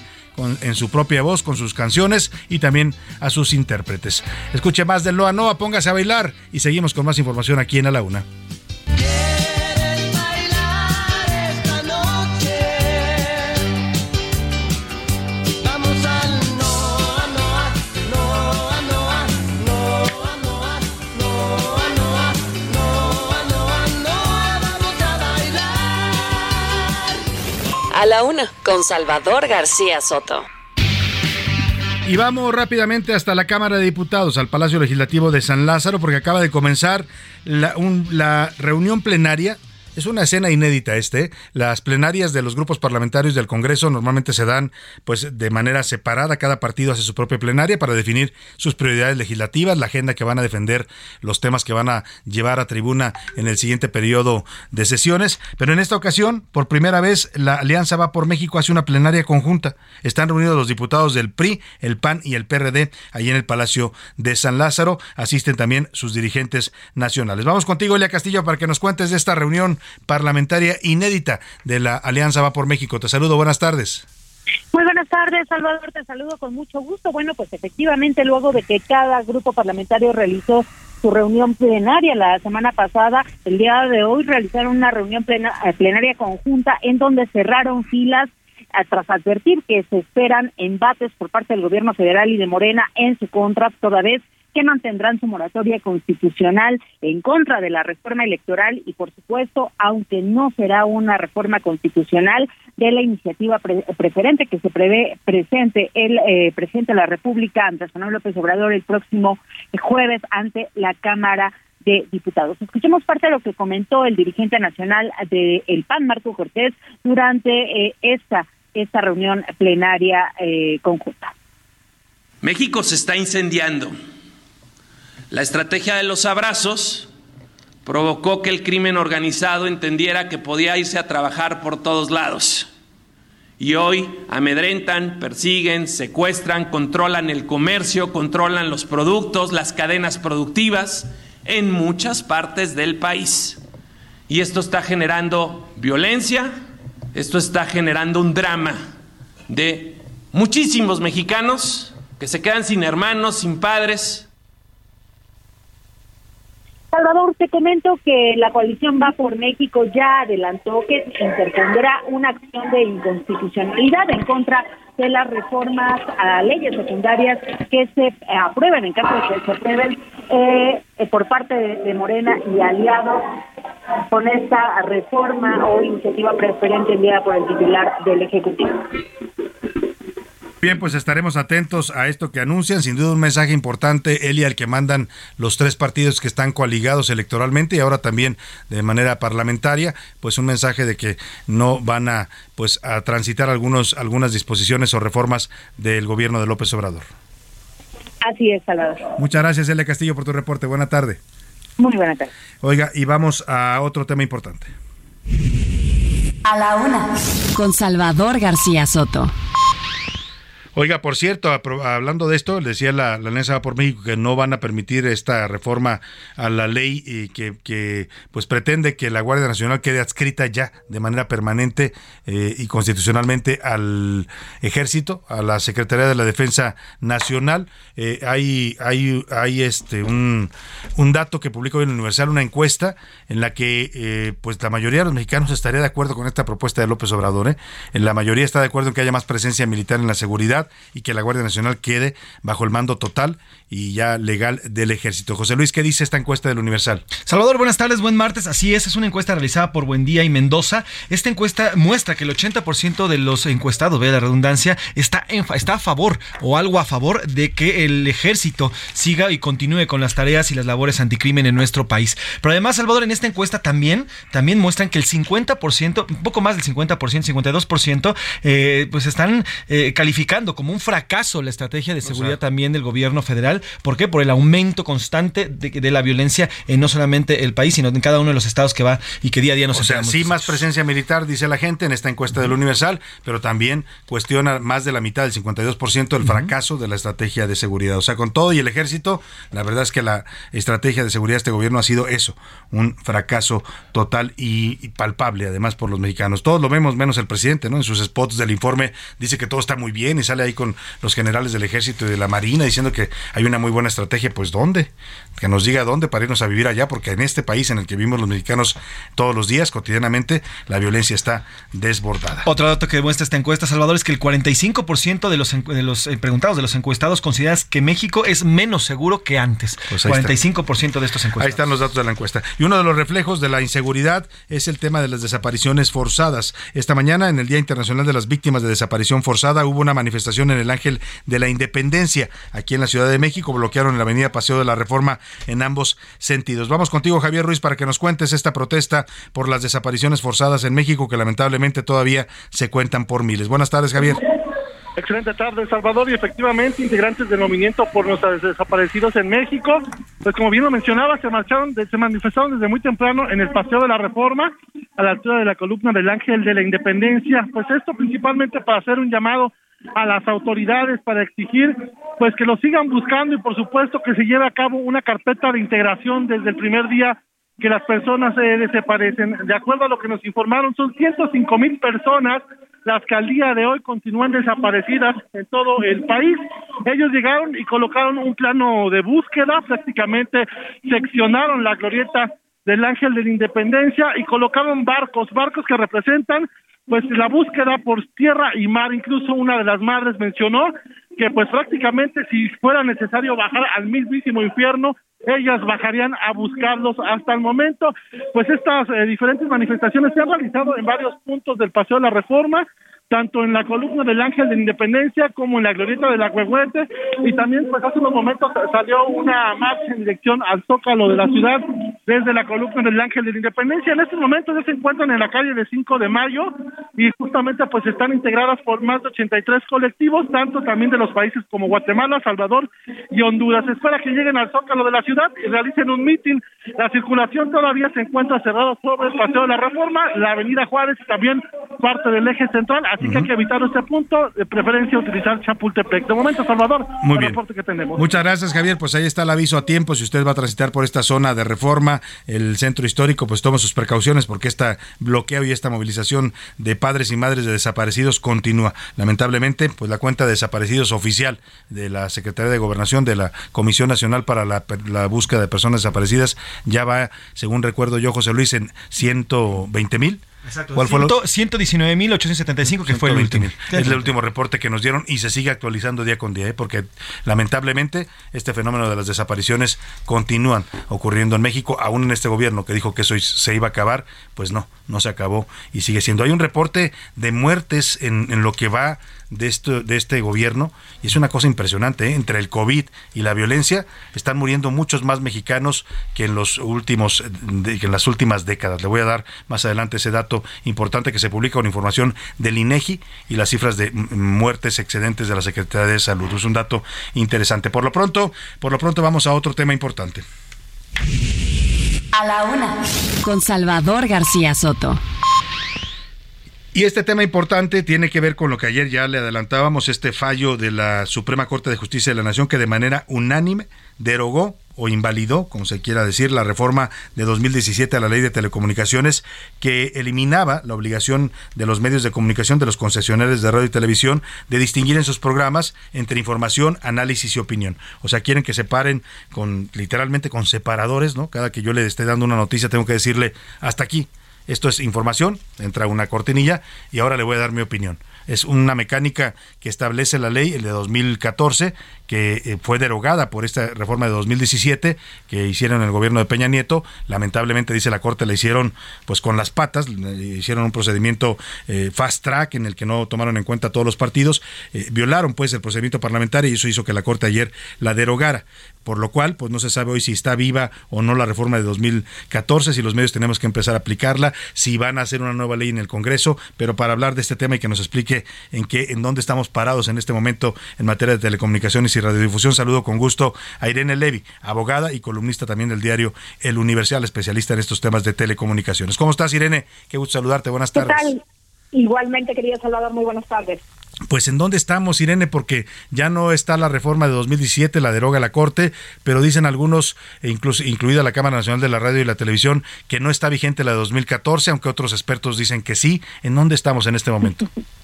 en su propia voz, con sus canciones y también a sus intérpretes. Escuche más de Loa Noa, póngase a bailar y seguimos con más información aquí en A la Una. A la una, con Salvador García Soto. Y vamos rápidamente hasta la Cámara de Diputados, al Palacio Legislativo de San Lázaro, porque acaba de comenzar la, la reunión plenaria es una escena inédita este. Las plenarias de los grupos parlamentarios del Congreso normalmente se dan pues de manera separada. Cada partido hace su propia plenaria para definir sus prioridades legislativas, la agenda que van a defender, los temas que van a llevar a tribuna en el siguiente periodo de sesiones. Pero en esta ocasión, por primera vez, la Alianza Va por México hace una plenaria conjunta. Están reunidos los diputados del PRI, el PAN y el PRD ahí en el Palacio de San Lázaro. Asisten también sus dirigentes nacionales. Vamos contigo, Elia Castillo, para que nos cuentes de esta reunión parlamentaria inédita de la Alianza Va por México. Te saludo, buenas tardes. Muy buenas tardes, Salvador, te saludo con mucho gusto. Bueno, pues efectivamente, luego de que cada grupo parlamentario realizó su reunión plenaria la semana pasada, el día de hoy realizaron una reunión eh, plenaria conjunta en donde cerraron filas eh, tras advertir que se esperan embates por parte del gobierno federal y de Morena en su contra, toda vez que mantendrán su moratoria constitucional en contra de la reforma electoral y, por supuesto, aunque no será una reforma constitucional de la iniciativa preferente que se prevé presente el eh, presidente de la República, Andrés Manuel López Obrador, el próximo jueves ante la Cámara de Diputados. Escuchemos parte de lo que comentó el dirigente nacional del el PAN, Marco Cortés, durante eh, esta, esta reunión plenaria eh, conjunta. México se está incendiando la estrategia de los abrazos provocó que el crimen organizado entendiera que podía irse a trabajar por todos lados. Y hoy amedrentan, persiguen, secuestran, controlan el comercio, controlan los productos, las cadenas productivas en muchas partes del país. Y esto está generando violencia, esto está generando un drama de muchísimos mexicanos que se quedan sin hermanos, sin padres, Salvador, te comento que la coalición Va por México ya adelantó que interpondrá una acción de inconstitucionalidad en contra de las reformas a leyes secundarias que se aprueben en caso de que se aprueben eh, por parte de, Morena y aliados con esta reforma o iniciativa preferente enviada por el titular del Ejecutivo. Bien, pues estaremos atentos a esto que anuncian. Sin duda un mensaje importante, Eli, al que mandan los tres partidos que están coaligados electoralmente y ahora también de manera parlamentaria, pues un mensaje de que no van a pues a transitar algunos algunas disposiciones o reformas del gobierno de López Obrador. Así es, Salvador. Muchas gracias, Elia Castillo, por tu reporte. Buena tarde. Muy buena tarde. Oiga, y vamos a otro tema importante. A la una, con Salvador García Soto. Oiga, por cierto, hablando de esto, decía la, Alianza por México que no van a permitir esta reforma a la ley y que, pues pretende que la Guardia Nacional quede adscrita ya de manera permanente eh, y constitucionalmente al Ejército, a la Secretaría de la Defensa Nacional. Eh, hay hay, hay este, un, dato que publicó en el Universal, una encuesta en la que eh, pues la mayoría de los mexicanos estaría de acuerdo con esta propuesta de López Obrador. La mayoría está de acuerdo en que haya más presencia militar en la seguridad y que la Guardia Nacional quede bajo el mando total y ya legal del ejército. José Luis, ¿qué dice esta encuesta del Universal? Salvador, buenas tardes, buen martes. Así es, es una encuesta realizada por Buendía y Mendoza. Esta encuesta muestra que el 80% de los encuestados, ve la redundancia, está, está a favor o algo a favor de que el ejército siga y continúe con las tareas y las labores anticrimen en nuestro país. Pero además, Salvador, en esta encuesta también, también muestran que el 50%, un poco más del 50%, 52%, eh, pues están eh, calificando como un fracaso la estrategia de seguridad también del gobierno federal. ¿Por qué? Por el aumento constante de, la violencia en no solamente el país, sino en cada uno de los estados que va y que día a día nos O sea, sí más presencia militar, dice la gente, en esta encuesta del Universal, pero también cuestiona más de la mitad, del 52%, el fracaso de la estrategia de seguridad. O sea, con todo y el ejército, la verdad es que la estrategia de seguridad de este gobierno ha sido eso, un fracaso total y, palpable, además, por los mexicanos. Todos lo vemos, menos el presidente, ¿no? En sus spots del informe dice que todo está muy bien y sale ahí con los generales del ejército y de la marina diciendo que hay una muy buena estrategia. Pues ¿dónde? Que nos diga dónde para irnos a vivir allá, porque en este país en el que vivimos los mexicanos todos los días, cotidianamente, la violencia está desbordada. Otro dato que demuestra esta encuesta, Salvador, es que el 45% de los, de los eh, preguntados, de los encuestados, consideran que México es menos seguro que antes. 45% pues de estos encuestados. Ahí están los datos de la encuesta. Y uno de los reflejos de la inseguridad es el tema de las desapariciones forzadas. Esta mañana, en el Día Internacional de las Víctimas de Desaparición Forzada, hubo una manifestación en el Ángel de la Independencia, aquí en la Ciudad de México. Bloquearon la avenida Paseo de la Reforma en ambos sentidos. Vamos contigo, Javier Ruiz, para que nos cuentes esta protesta por las desapariciones forzadas en México, que lamentablemente todavía se cuentan por miles. Buenas tardes, Javier. Excelente tarde, Salvador, y efectivamente integrantes del movimiento por los desaparecidos en México, pues como bien lo mencionaba, se marcharon, se manifestaron desde muy temprano en el Paseo de la Reforma, a la altura de la columna del Ángel de la Independencia, pues esto principalmente para hacer un llamado a las autoridades para exigir pues que lo sigan buscando y por supuesto que se lleve a cabo una carpeta de integración desde el primer día que las personas eh, desaparecen. De acuerdo a lo que nos informaron, son 105 mil personas las que al día de hoy continúan desaparecidas en todo el país. Ellos llegaron y colocaron un plano de búsqueda, prácticamente seccionaron la glorieta del Ángel de la Independencia y colocaron barcos, barcos que representan pues la búsqueda por tierra y mar, incluso una de las madres mencionó que pues prácticamente si fuera necesario bajar al mismísimo infierno, ellas bajarían a buscarlos hasta el momento. Pues estas eh, diferentes manifestaciones se han realizado en varios puntos del Paseo de la Reforma, tanto en la columna del Ángel de Independencia como en la glorieta del Agüehuete y también pues hace unos momentos salió una marcha en dirección al Zócalo de la ciudad desde la columna del Ángel de la Independencia. En estos momentos ya se encuentran en la calle de 5 de mayo y justamente pues están integradas por más de 83 colectivos, tanto también de los países como Guatemala, Salvador y Honduras. Se espera que lleguen al Zócalo de la ciudad y realicen un mitin. La circulación todavía se encuentra cerrada sobre el Paseo de la Reforma, la Avenida Juárez y también parte del eje central así que hay que evitar este punto, de preferencia utilizar Chapultepec. De momento, Salvador, Muy el bien. reporte que tenemos. Muchas gracias, Javier. Pues ahí está el aviso a tiempo. Si usted va a transitar por esta zona de reforma, el centro histórico, pues tome sus precauciones porque este bloqueo y esta movilización de padres y madres de desaparecidos continúa. Lamentablemente, pues la cuenta de desaparecidos oficial de la Secretaría de Gobernación, de la Comisión Nacional para la, la Búsqueda de Personas Desaparecidas, ya va, según recuerdo yo, José Luis, en 120 mil. Exacto. ¿Cuál fue? 119.875, que fue el último. Es el último reporte que nos dieron y se sigue actualizando día con día, ¿eh? porque lamentablemente este fenómeno de las desapariciones continúan ocurriendo en México, aún en este gobierno que dijo que eso se iba a acabar, pues no, no se acabó y sigue siendo. Hay un reporte de muertes en, en lo que va de, esto, de este gobierno y es una cosa impresionante. ¿eh? Entre el COVID y la violencia están muriendo muchos más mexicanos que en los últimos que en las últimas décadas. Le voy a dar más adelante ese dato importante que se publica con información del INEGI y las cifras de muertes excedentes de la Secretaría de Salud. Es un dato interesante. Por lo pronto, por lo pronto vamos a otro tema importante. A la una con Salvador García Soto. Y este tema importante tiene que ver con lo que ayer ya le adelantábamos, este fallo de la Suprema Corte de Justicia de la Nación que de manera unánime derogó o invalidó, como se quiera decir, la reforma de 2017 a la ley de telecomunicaciones que eliminaba la obligación de los medios de comunicación, de los concesionarios de radio y televisión, de distinguir en sus programas entre información, análisis y opinión. O sea, quieren que separen con literalmente con separadores, ¿no? Cada que yo le esté dando una noticia tengo que decirle hasta aquí Esto es información, entra una cortinilla y ahora le voy a dar mi opinión. Es una mecánica que establece la ley, el de 2014, que eh, fue derogada por esta reforma de 2017 que hicieron el gobierno de Peña Nieto. Lamentablemente, dice la Corte, la hicieron pues con las patas, hicieron un procedimiento eh, fast track en el que no tomaron en cuenta todos los partidos, eh, violaron pues el procedimiento parlamentario y eso hizo que la Corte ayer la derogara por lo cual pues no se sabe hoy si está viva o no la reforma de 2014, si los medios tenemos que empezar a aplicarla, si van a hacer una nueva ley en el Congreso, pero para hablar de este tema y que nos explique en qué en dónde estamos parados en este momento en materia de telecomunicaciones y radiodifusión, saludo con gusto a Irene Levy, abogada y columnista también del diario El Universal, especialista en estos temas de telecomunicaciones. ¿Cómo estás, Irene? Qué gusto saludarte. Buenas tardes. Igualmente, querido Salvador, muy buenas tardes. Pues en dónde estamos, Irene, porque ya no está la reforma de 2017, la deroga la Corte, pero dicen algunos, e incluso incluida la Cámara Nacional de la Radio y la Televisión, que no está vigente la de 2014, aunque otros expertos dicen que sí. ¿En dónde estamos en este momento?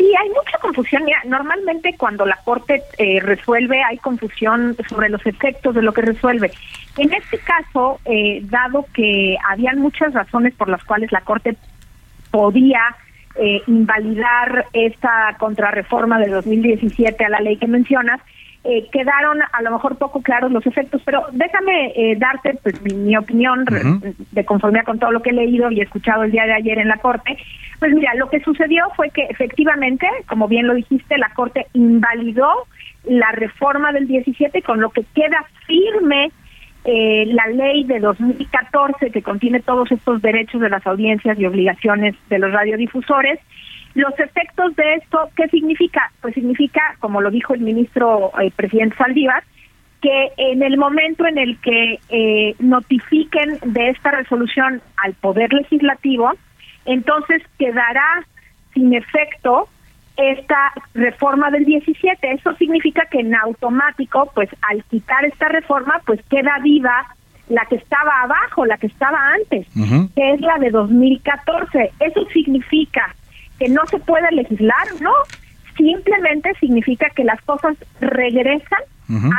Sí, hay mucha confusión. Mira, normalmente cuando la Corte eh, resuelve hay confusión sobre los efectos de lo que resuelve. En este caso, eh, dado que habían muchas razones por las cuales la Corte podía eh, invalidar esta contrarreforma de 2017 a la ley que mencionas, eh, quedaron a lo mejor poco claros los efectos, pero déjame eh, darte pues, mi, opinión de conformidad con todo lo que he leído y escuchado el día de ayer en la Corte. Pues mira, lo que sucedió fue que efectivamente, como bien lo dijiste, la Corte invalidó la reforma del 17, con lo que queda firme eh, la ley de 2014 que contiene todos estos derechos de las audiencias y obligaciones de los radiodifusores. Los efectos de esto, ¿qué significa? Pues significa, como lo dijo el ministro eh, presidente Saldívar, que en el momento en el que eh, notifiquen de esta resolución al Poder Legislativo, entonces quedará sin efecto esta reforma del 17. Eso significa que en automático, pues al quitar esta reforma, pues queda viva la que estaba abajo, la que estaba antes, que es la de 2014. Eso significa que no se puede legislar, ¿no? Simplemente significa que las cosas regresan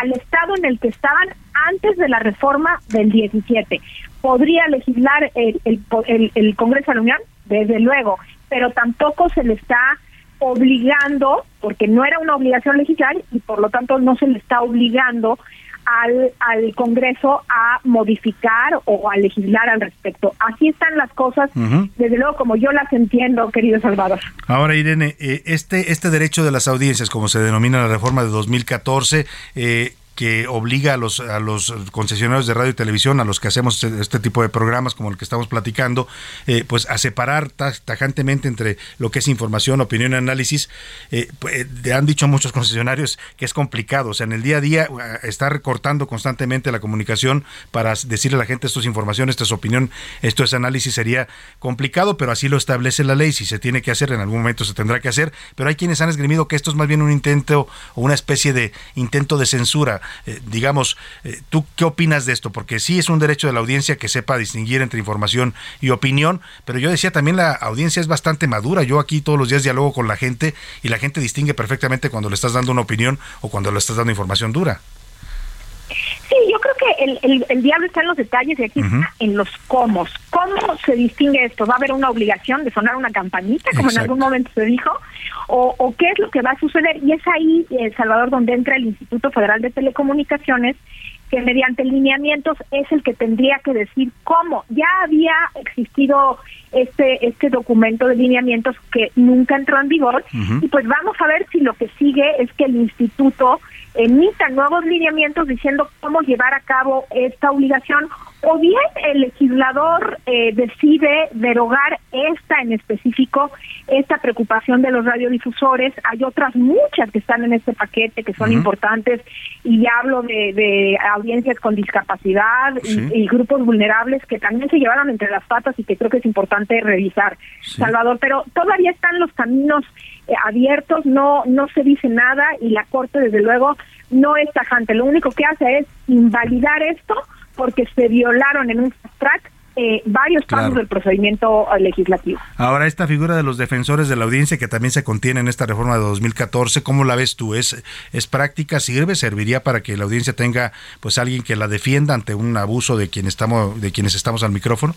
al estado en el que estaban antes de la reforma del 17. ¿Podría legislar el, el, el Congreso de la Unión? Desde luego, pero tampoco se le está obligando, porque no era una obligación legislar y por lo tanto no se le está obligando al, al Congreso a modificar o a legislar al respecto. Así están las cosas, desde luego como yo las entiendo, querido Salvador. Ahora, Irene, eh, este, este derecho de las audiencias, como se denomina la reforma de 2014, eh, que obliga a los, a los concesionarios de radio y televisión, a los que hacemos este, este tipo de programas como el que estamos platicando, eh, pues a separar tajantemente entre lo que es información, opinión y análisis. Eh, pues, eh, han dicho muchos concesionarios que es complicado, o sea, en el día a día estar cortando constantemente la comunicación para decirle a la gente esto es información, esto es opinión, esto es análisis sería complicado, pero así lo establece la ley, si se tiene que hacer, en algún momento se tendrá que hacer, pero hay quienes han esgrimido que esto es más bien un intento o una especie de intento de censura eh, digamos, eh, ¿tú qué opinas de esto? Porque sí es un derecho de la audiencia que sepa distinguir entre información y opinión, pero yo decía también la audiencia es bastante madura. Yo aquí todos los días dialogo con la gente y la gente distingue perfectamente cuando le estás dando una opinión o cuando le estás dando información dura. Sí, yo creo que el, el, diablo está en los detalles y aquí está en los cómo. ¿Cómo se distingue esto? ¿Va a haber una obligación de sonar una campanita, como en algún momento se dijo? ¿O, qué es lo que va a suceder? Y es ahí, eh, Salvador, donde entra el Instituto Federal de Telecomunicaciones, que mediante lineamientos es el que tendría que decir cómo. Ya había existido este este documento de lineamientos que nunca entró en vigor y pues vamos a ver si lo que sigue es que el instituto emita nuevos lineamientos diciendo cómo llevar a cabo esta obligación o bien el legislador eh, decide derogar esta en específico, esta preocupación de los radiodifusores. Hay otras muchas que están en este paquete que son importantes y hablo de, audiencias con discapacidad y, grupos vulnerables que también se llevaron entre las patas y que creo que es importante revisar, Salvador. Pero todavía están los caminos eh, abiertos, no, no se dice nada y la Corte desde luego no es tajante. Lo único que hace es invalidar esto porque se violaron en un track eh, varios pasos del procedimiento eh, legislativo. Ahora, esta figura de los defensores de la audiencia que también se contiene en esta reforma de 2014, ¿cómo la ves tú? ¿Es, es práctica? ¿Sirve? ¿Serviría para que la audiencia tenga pues alguien que la defienda ante un abuso de, quien estamos, de quienes estamos al micrófono?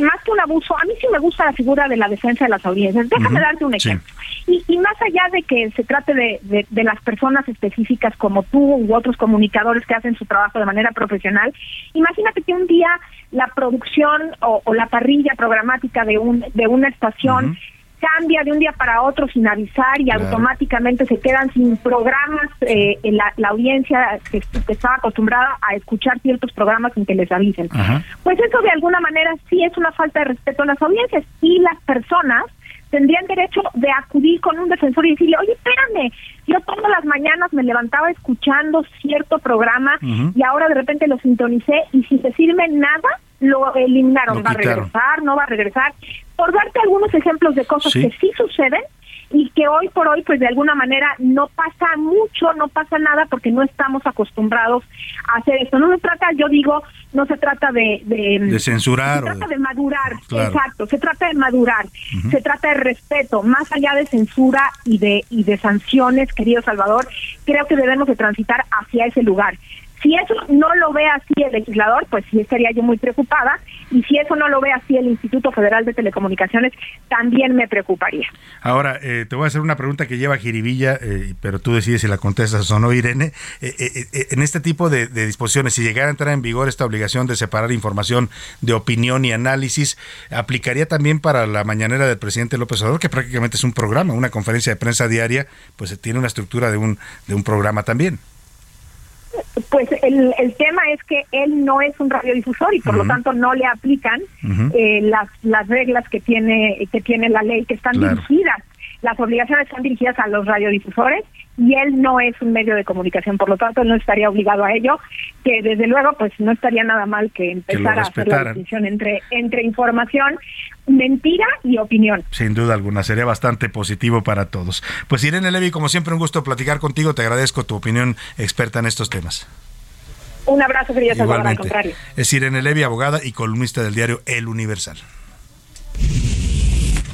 Más que un abuso, a mí sí me gusta la figura de la defensa de las audiencias. Déjame darte un ejemplo. Y, y, más allá de que se trate de, de, las personas específicas como tú u otros comunicadores que hacen su trabajo de manera profesional, imagínate que un día la producción o, la parrilla programática de, un, de una estación cambia de un día para otro sin avisar y automáticamente se quedan sin programas eh, la, la, audiencia que, estaba acostumbrada a escuchar ciertos programas sin que les avisen. Pues eso de alguna manera sí es una falta de respeto a las audiencias y las personas tendrían derecho de acudir con un defensor y decirle, oye, espérame, yo todas las mañanas me levantaba escuchando cierto programa y ahora de repente lo sintonicé y si se sirve nada, lo eliminaron. ¿Va a regresar? ¿No va a regresar? Por darte algunos ejemplos de cosas que sí suceden y que hoy por hoy pues de alguna manera no pasa mucho, no pasa nada porque no estamos acostumbrados a hacer esto. No se trata, yo digo, no se trata de... De, censurar. Se trata de madurar, exacto, se trata de madurar, se trata de respeto, más allá de censura y de, y de sanciones, querido Salvador, creo que debemos de transitar hacia ese lugar. Si eso no lo ve así el legislador, pues sí estaría yo muy preocupada. Y si eso no lo ve así el Instituto Federal de Telecomunicaciones, también me preocuparía. Ahora, eh, te voy a hacer una pregunta que lleva jiribilla, eh, pero tú decides si la contestas o no, Irene. Eh, en este tipo de, disposiciones, si llegara a entrar en vigor esta obligación de separar información de opinión y análisis, ¿aplicaría también para la mañanera del presidente López Obrador, que prácticamente es un programa, una conferencia de prensa diaria, pues tiene una estructura de un, de un programa también? Pues el, el tema es que él no es un radiodifusor y por lo tanto no le aplican eh, las, las reglas que tiene, que tiene la ley, que están dirigidas las obligaciones están dirigidas a los radiodifusores y él no es un medio de comunicación, por lo tanto él no estaría obligado a ello, que desde luego pues no estaría nada mal que empezara a hacer la distinción entre, entre información, mentira y opinión. Sin duda alguna, sería bastante positivo para todos. Pues Irene Levy, como siempre un gusto platicar contigo, te agradezco tu opinión experta en estos temas. Un abrazo, querida Salvador, al contrario. Es Irene Levy, abogada y columnista del diario El Universal.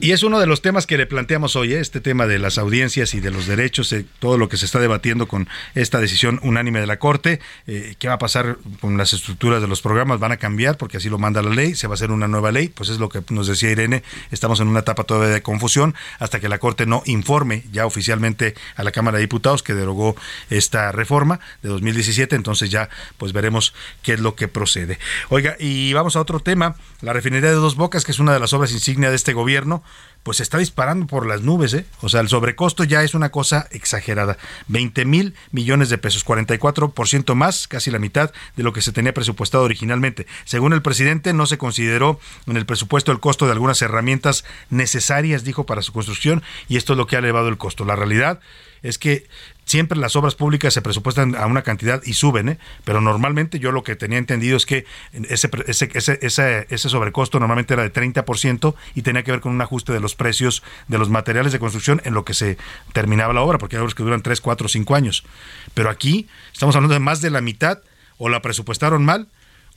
Y es uno de los temas que le planteamos hoy, ¿eh? este tema de las audiencias y de los derechos, eh, todo lo que se está debatiendo con esta decisión unánime de la Corte. Eh, ¿Qué va a pasar con las estructuras de los programas? ¿Van a cambiar? Porque así lo manda la ley. ¿Se va a hacer una nueva ley? Pues es lo que nos decía Irene. Estamos en una etapa todavía de confusión hasta que la Corte no informe ya oficialmente a la Cámara de Diputados que derogó esta reforma de 2017. Entonces ya pues veremos qué es lo que procede. Oiga, y vamos a otro tema. La refinería de Dos Bocas, que es una de las obras insignia de este gobierno pues está disparando por las nubes, ¿eh? O sea, el sobrecosto ya es una cosa exagerada. 20 mil millones de pesos, 44% más, casi la mitad de lo que se tenía presupuestado originalmente. Según el presidente, no se consideró en el presupuesto el costo de algunas herramientas necesarias, dijo, para su construcción, y esto es lo que ha elevado el costo. La realidad es que siempre las obras públicas se presupuestan a una cantidad y suben, ¿eh? pero normalmente yo lo que tenía entendido es que ese, ese, ese, ese, sobrecosto normalmente era de 30% y tenía que ver con un ajuste de los precios de los materiales de construcción en lo que se terminaba la obra, porque hay obras que duran 3, 4, 5 años. Pero aquí estamos hablando de más de la mitad, o la presupuestaron mal,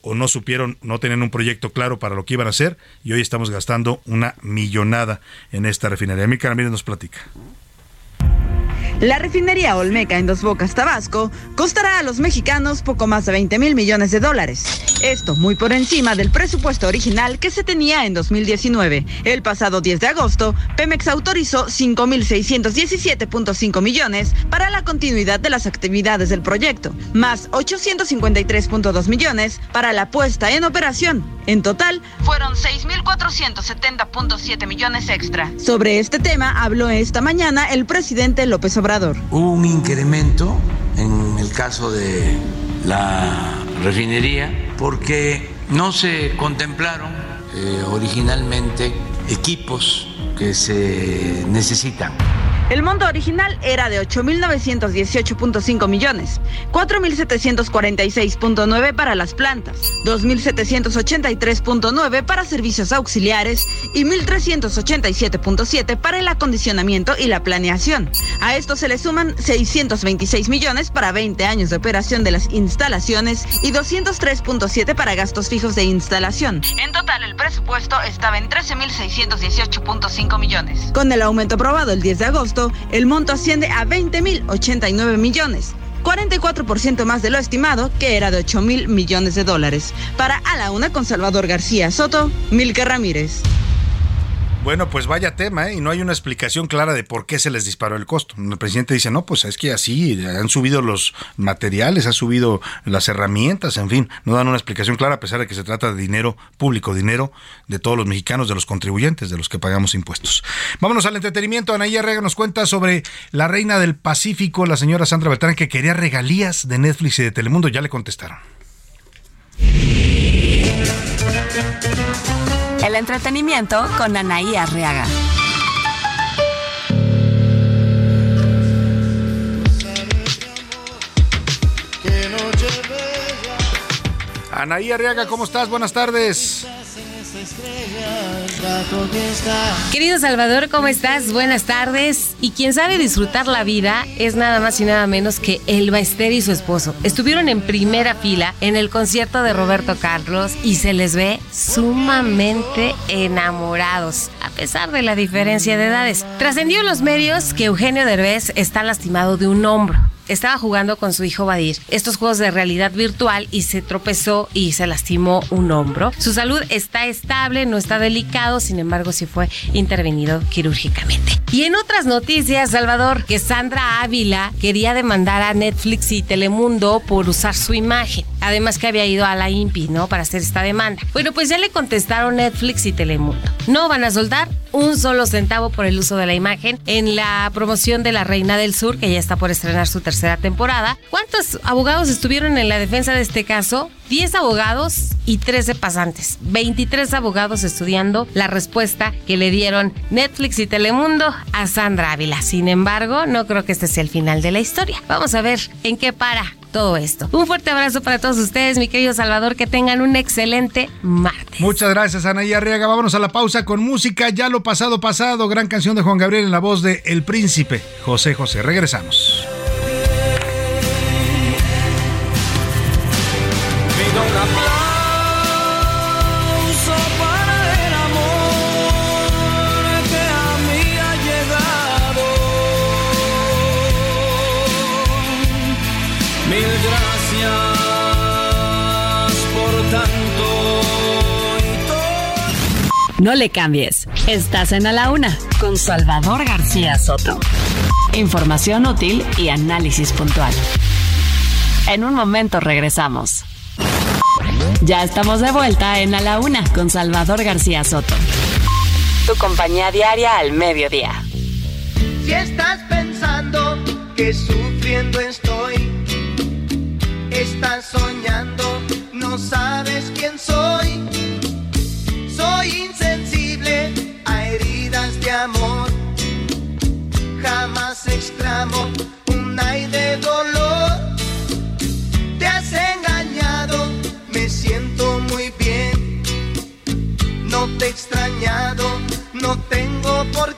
o no supieron, no tenían un proyecto claro para lo que iban a hacer, y hoy estamos gastando una millonada en esta refinería. Mi Ramírez nos platica. La refinería Olmeca en Dos Bocas, Tabasco, costará a los mexicanos poco más de 20 mil millones de dólares. Esto muy por encima del presupuesto original que se tenía en 2019. El pasado 10 de agosto, Pemex autorizó 5.617.5 millones para la continuidad de las actividades del proyecto, más 853.2 millones para la puesta en operación. En total, fueron 6.470.7 millones extra. Sobre este tema habló esta mañana el presidente López Obrador Hubo un incremento en el caso de la refinería porque no se contemplaron eh, originalmente equipos que se necesitan el monto original era de 8.918.5 millones, 4.746.9 para las plantas, 2.783.9 para servicios auxiliares y 1.387.7 para el acondicionamiento y la planeación. A esto se le suman 626 millones para 20 años de operación de las instalaciones y 203.7 para gastos fijos de instalación. En total, el presupuesto estaba en 13.618.5 millones. Con el aumento aprobado el 10 de agosto, el monto asciende a 20.089 millones. 44% más de lo estimado, que era de 8 mil millones de dólares. Para A la Una con Salvador García Soto, Milka Ramírez. Bueno, pues vaya tema, ¿eh? y no hay una explicación clara de por qué se les disparó el costo. El presidente dice, no, pues es que así han subido los materiales, han subido las herramientas, en fin, no dan una explicación clara a pesar de que se trata de dinero público, dinero de todos los mexicanos, de los contribuyentes, de los que pagamos impuestos. Vámonos al entretenimiento. Anaí Arrega nos cuenta sobre la reina del Pacífico, la señora Sandra Beltrán, que quería regalías de Netflix y de Telemundo. Ya le contestaron. El entretenimiento con Anaí Arriaga. Anaí Arriaga, ¿cómo estás? Buenas tardes. Querido Salvador, ¿cómo estás? Buenas tardes. Y quien sabe disfrutar la vida es nada más y nada menos que Elba Ester y su esposo. Estuvieron en primera fila en el concierto de Roberto Carlos y se les ve sumamente enamorados, a pesar de la diferencia de edades. Trascendió en los medios que Eugenio Derbez está lastimado de un hombro estaba jugando con su hijo Badir estos juegos de realidad virtual y se tropezó y se lastimó un hombro. Su salud está estable, no está delicado, sin embargo sí fue intervenido quirúrgicamente. Y en otras noticias, Salvador, que Sandra Ávila quería demandar a Netflix y Telemundo por usar su imagen. Además que había ido a la INPI, ¿no? Para hacer esta demanda. Bueno, pues ya le contestaron Netflix y Telemundo. No van a soltar un solo centavo por el uso de la imagen en la promoción de La Reina del Sur, que ya está por estrenar su tercera temporada. ¿Cuántos abogados estuvieron en la defensa de este caso? 10 abogados y 13 pasantes. 23 abogados estudiando la respuesta que le dieron Netflix y Telemundo a Sandra Ávila. Sin embargo, no creo que este sea el final de la historia. Vamos a ver en qué para todo esto. Un fuerte abrazo para todos ustedes, mi querido Salvador, que tengan un excelente martes. Muchas gracias, Ana y Arriaga. Vámonos a la pausa con música. Ya lo pasado, pasado. Gran canción de Juan Gabriel en la voz de El Príncipe, José José. Regresamos. No le cambies. Estás en A la Una con Salvador García Soto. Información útil y análisis puntual. En un momento regresamos. Ya estamos de vuelta en A la Una con Salvador García Soto. Tu compañía diaria al mediodía. Si estás pensando que sufriendo estoy, estás soñando, no sabes quién soy. Exclamo un ay de dolor. Te has engañado, me siento muy bien. No te he extrañado, no tengo por qué.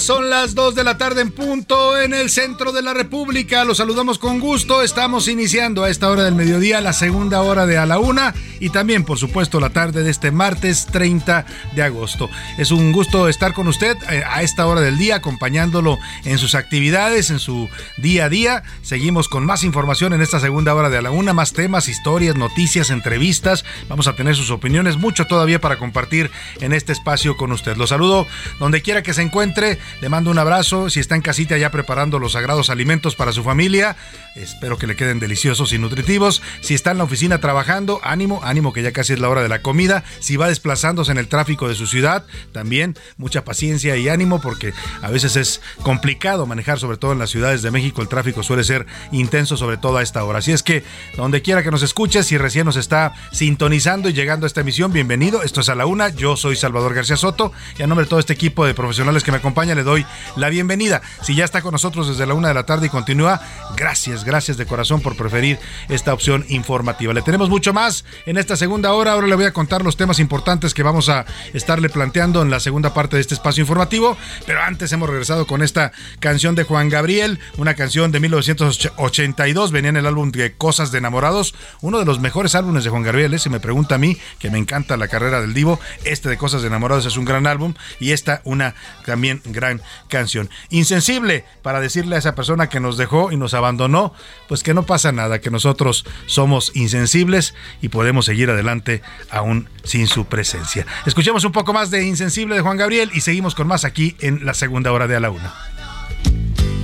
Son las 2 de la tarde en punto en el centro de la República. Los saludamos con gusto. Estamos iniciando a esta hora del mediodía la segunda hora de a la una y también, por supuesto, la tarde de este martes 30 de agosto. Es un gusto estar con usted eh, a esta hora del día, acompañándolo en sus actividades, en su día a día. Seguimos con más información en esta segunda hora de a la una, más temas, historias, noticias, entrevistas. Vamos a tener sus opiniones, mucho todavía para compartir en este espacio con usted. Los saludo donde quiera que se encuentre. Le mando un abrazo. Si está en casita ya preparando los sagrados alimentos para su familia, espero que le queden deliciosos y nutritivos. Si está en la oficina trabajando, ánimo, ánimo que ya casi es la hora de la comida. Si va desplazándose en el tráfico de su ciudad, también mucha paciencia y ánimo porque a veces es complicado manejar, sobre todo en las ciudades de México. El tráfico suele ser intenso, sobre todo a esta hora. Así es que donde quiera que nos escuche, si recién nos está sintonizando y llegando a esta emisión, bienvenido. Esto es a la una. Yo soy Salvador García Soto y a nombre de todo este equipo de profesionales que me acompaña, le doy la bienvenida. Si ya está con nosotros desde la una de la tarde y continúa, gracias, gracias de corazón por preferir esta opción informativa. Le tenemos mucho más en esta segunda hora. Ahora le voy a contar los temas importantes que vamos a estarle planteando en la segunda parte de este espacio informativo. Pero antes hemos regresado con esta canción de Juan Gabriel, una canción de 1982, venía en el álbum de Cosas de Enamorados, uno de los mejores álbumes de Juan Gabriel. ¿eh? Si me pregunta a mí, que me encanta la carrera del Divo, este de Cosas de Enamorados es un gran álbum y esta una también gran canción. Insensible para decirle a esa persona que nos dejó y nos abandonó, pues que no pasa nada, que nosotros somos insensibles y podemos seguir adelante aún sin su presencia. Escuchemos un poco más de Insensible de Juan Gabriel y seguimos con más aquí en la segunda hora de A la Una.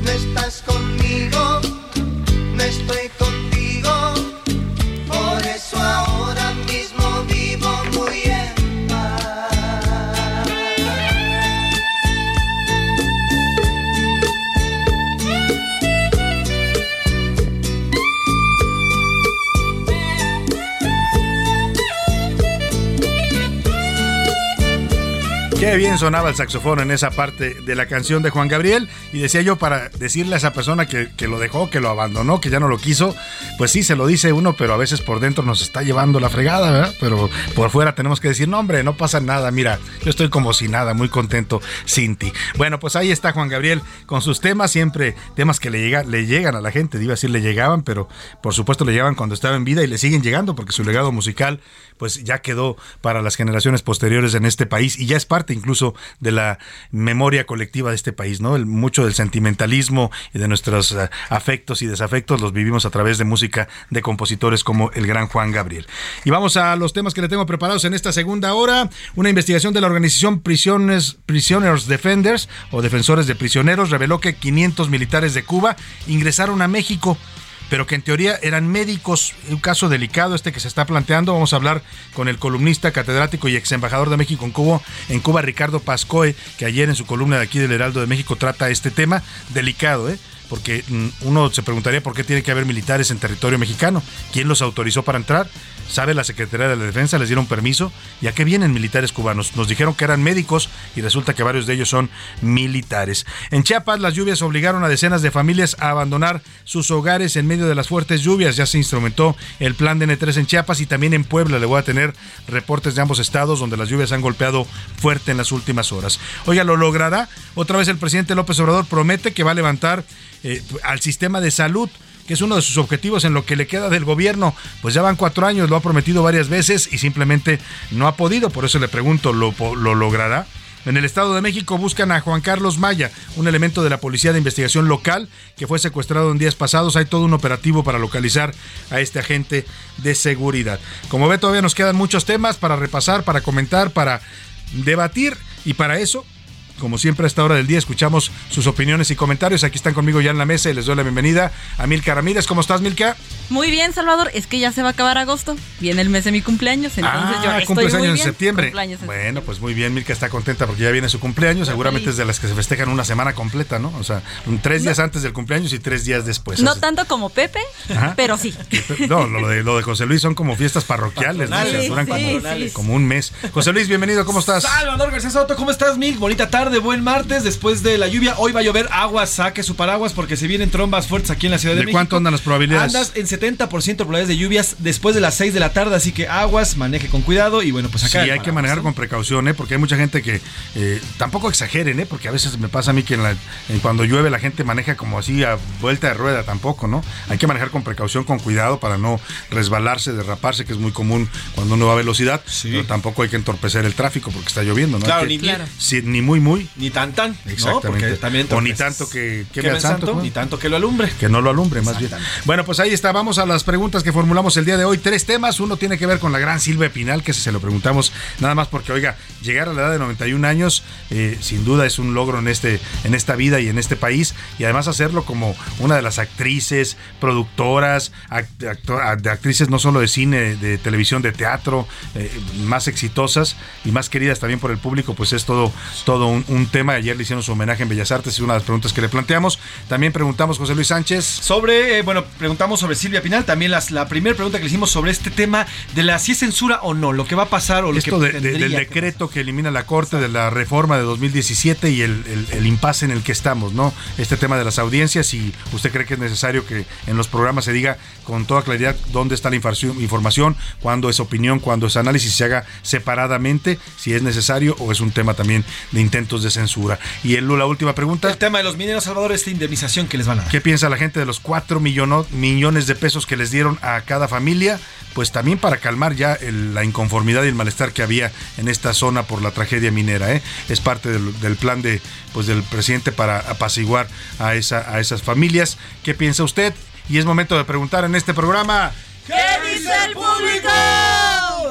No estás conmigo, no estoy Qué bien sonaba el saxofón en esa parte de la canción de Juan Gabriel. Y decía yo para decirle a esa persona que, que, lo dejó, que lo abandonó, que ya no lo quiso, pues sí, se lo dice uno, pero a veces por dentro nos está llevando la fregada, ¿verdad? Pero por fuera tenemos que decir, no hombre, no pasa nada, mira, yo estoy como si nada, muy contento sin ti. Bueno, pues ahí está Juan Gabriel con sus temas, siempre temas que le, llega, le llegan a la gente, iba a decir le llegaban, pero por supuesto le llegaban cuando estaba en vida y le siguen llegando porque su legado musical pues ya quedó para las generaciones posteriores en este país y ya es parte incluso de la memoria colectiva de este país, ¿no? El, mucho del sentimentalismo y de nuestros uh, afectos y desafectos los vivimos a través de música de compositores como el gran Juan Gabriel. Y vamos a los temas que le tengo preparados en esta segunda hora. Una investigación de la organización Prisoners, Prisoners Defenders o Defensores de Prisioneros reveló que 500 militares de Cuba ingresaron a México pero que en teoría eran médicos. Un caso delicado este que se está planteando. Vamos a hablar con el columnista, catedrático y ex embajador de México en Cuba, en Cuba, Ricardo Pascoe, que ayer en su columna de aquí del Heraldo de México trata este tema delicado, ¿eh? Porque uno se preguntaría por qué tiene que haber militares en territorio mexicano. ¿Quién los autorizó para entrar? ¿Sabe la Secretaría de la Defensa? ¿Les dieron permiso? ¿Y a qué vienen militares cubanos? Nos dijeron que eran médicos y resulta que varios de ellos son militares. En Chiapas, las lluvias obligaron a decenas de familias a abandonar sus hogares en medio de las fuertes lluvias. Ya se instrumentó el plan de N3 en Chiapas y también en Puebla. Le voy a tener reportes de ambos estados donde las lluvias han golpeado fuerte en las últimas horas. Oiga, ¿lo logrará? Otra vez el presidente López Obrador promete que va a levantar eh, al sistema de salud que es uno de sus objetivos en lo que le queda del gobierno. Pues ya van cuatro años, lo ha prometido varias veces y simplemente no ha podido. Por eso le pregunto, ¿lo, lo logrará? En el Estado de México buscan a Juan Carlos Maya, un elemento de la Policía de Investigación Local que fue secuestrado en días pasados. Hay todo un operativo para localizar a este agente de seguridad. Como ve, todavía nos quedan muchos temas para repasar, para comentar, para debatir y para eso como siempre a esta hora del día escuchamos sus opiniones y comentarios. Aquí están conmigo ya en la mesa y les doy la bienvenida a Milka Ramírez. ¿Cómo estás, Milka? Muy bien, Salvador. Es que ya se va a acabar agosto. Viene el mes de mi cumpleaños, entonces ah, yo estoy cumples muy años bien. en septiembre. Cumpleaños en bueno, septiembre. pues muy bien, Milka está contenta porque ya viene su cumpleaños. Seguramente es de las que se festejan una semana completa, ¿no? O sea, tres días antes del cumpleaños y tres días después. no Así- tanto como Pepe, Ajá. pero sí. No, lo de, lo de José Luis son como fiestas parroquiales, ¿no? O sea, Patronales. duran Sí, como, sí, sí. como un mes. José Luis, bienvenido, ¿cómo estás? Salvador García Soto, ¿cómo estás, Mil? Bonita tarde, buen martes. Después de la lluvia, hoy va a llover agua, saque su paraguas porque se vienen trombas fuertes aquí en la Ciudad de, ¿De México. cuánto andan las probabilidades? Andas en 70% probabilidades de lluvias después de las 6 de la tarde, así que aguas, maneje con cuidado y bueno, pues acá. Sí, hay que manejar con precaución, ¿eh? porque hay mucha gente que eh, tampoco exageren, ¿eh? porque a veces me pasa a mí que en la- en cuando llueve la gente maneja como así a vuelta de rueda, tampoco, ¿no? Hay que manejar con precaución, con cuidado para no resbalarse, derraparse, que es muy común cuando uno va a velocidad, pero tampoco hay que entorpecer el tráfico porque está lloviendo, ¿no? Claro, que- ni sí, ni muy, muy. Ni tan tan, ¿no? Exactamente. Porque también o ni tanto que santo, santo, ¿no? ni tanto que lo alumbre. Que no lo alumbre, más bien. Bueno, pues ahí está. Vamos a las preguntas que formulamos el día de hoy. Tres temas. Uno tiene que ver con la gran Silvia Pinal, que se lo preguntamos nada más porque, oiga, llegar a la edad de 91 años, eh, sin duda es un logro en, este, en esta vida y en este país. Y además hacerlo como una de las actrices, productoras, act- de actrices no solo de cine, de televisión, de teatro, eh, más exitosas y más queridas también por el público, pues es todo, todo un, un tema. Ayer le hicieron su homenaje en Bellas Artes, es una de las preguntas que le planteamos. También preguntamos, José Luis Sánchez. Sobre, eh, bueno, preguntamos sobre Silvia Pinal. También las, la primera pregunta que le hicimos sobre este tema de la si es censura o no, lo que va a pasar o lo Esto que de- de- del decreto que elimina la Corte de la reforma de 2017 y el, el- el impasse en el que estamos, ¿no? Este tema de las audiencias y usted cree que es necesario que en los programas se diga con toda claridad dónde está la información, cuándo es opinión, cuándo es análisis, se haga separadamente, si es necesario o es un tema también de de censura. Y el, la última pregunta. El tema de los mineros, Salvador, esta indemnización que les van a dar. ¿Qué piensa la gente de los 4 millono- millones de pesos que les dieron a cada familia? Pues también para calmar ya el- la inconformidad y el malestar que había en esta zona por la tragedia minera. ¿eh? Es parte del, del plan de, pues, del presidente para apaciguar a, esa, a esas familias. ¿Qué piensa usted? Y es momento de preguntar en este programa. ¿Qué dice el público?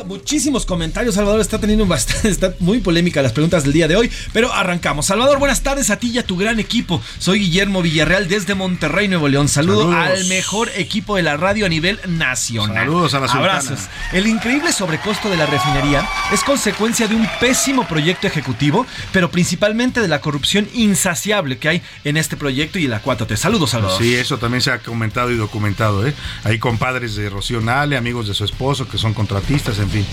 Muchísimos comentarios, Salvador. Está teniendo bastante, está muy polémica las preguntas del día de hoy, pero arrancamos. Salvador, buenas tardes a ti y a tu gran equipo. Soy Guillermo Villarreal desde Monterrey, Nuevo León. Saludo Saludos. al mejor equipo de la radio a nivel nacional. Saludos a la sultana. Abrazos. El increíble sobrecosto de la refinería es consecuencia de un pésimo proyecto ejecutivo, pero principalmente de la corrupción insaciable que hay en este proyecto y en la 4T. Saludos, Salvador. Sí, eso también se ha comentado y documentado. ¿eh? Hay compadres de Rocío Nale, amigos de su esposo que son contratistas, en fin.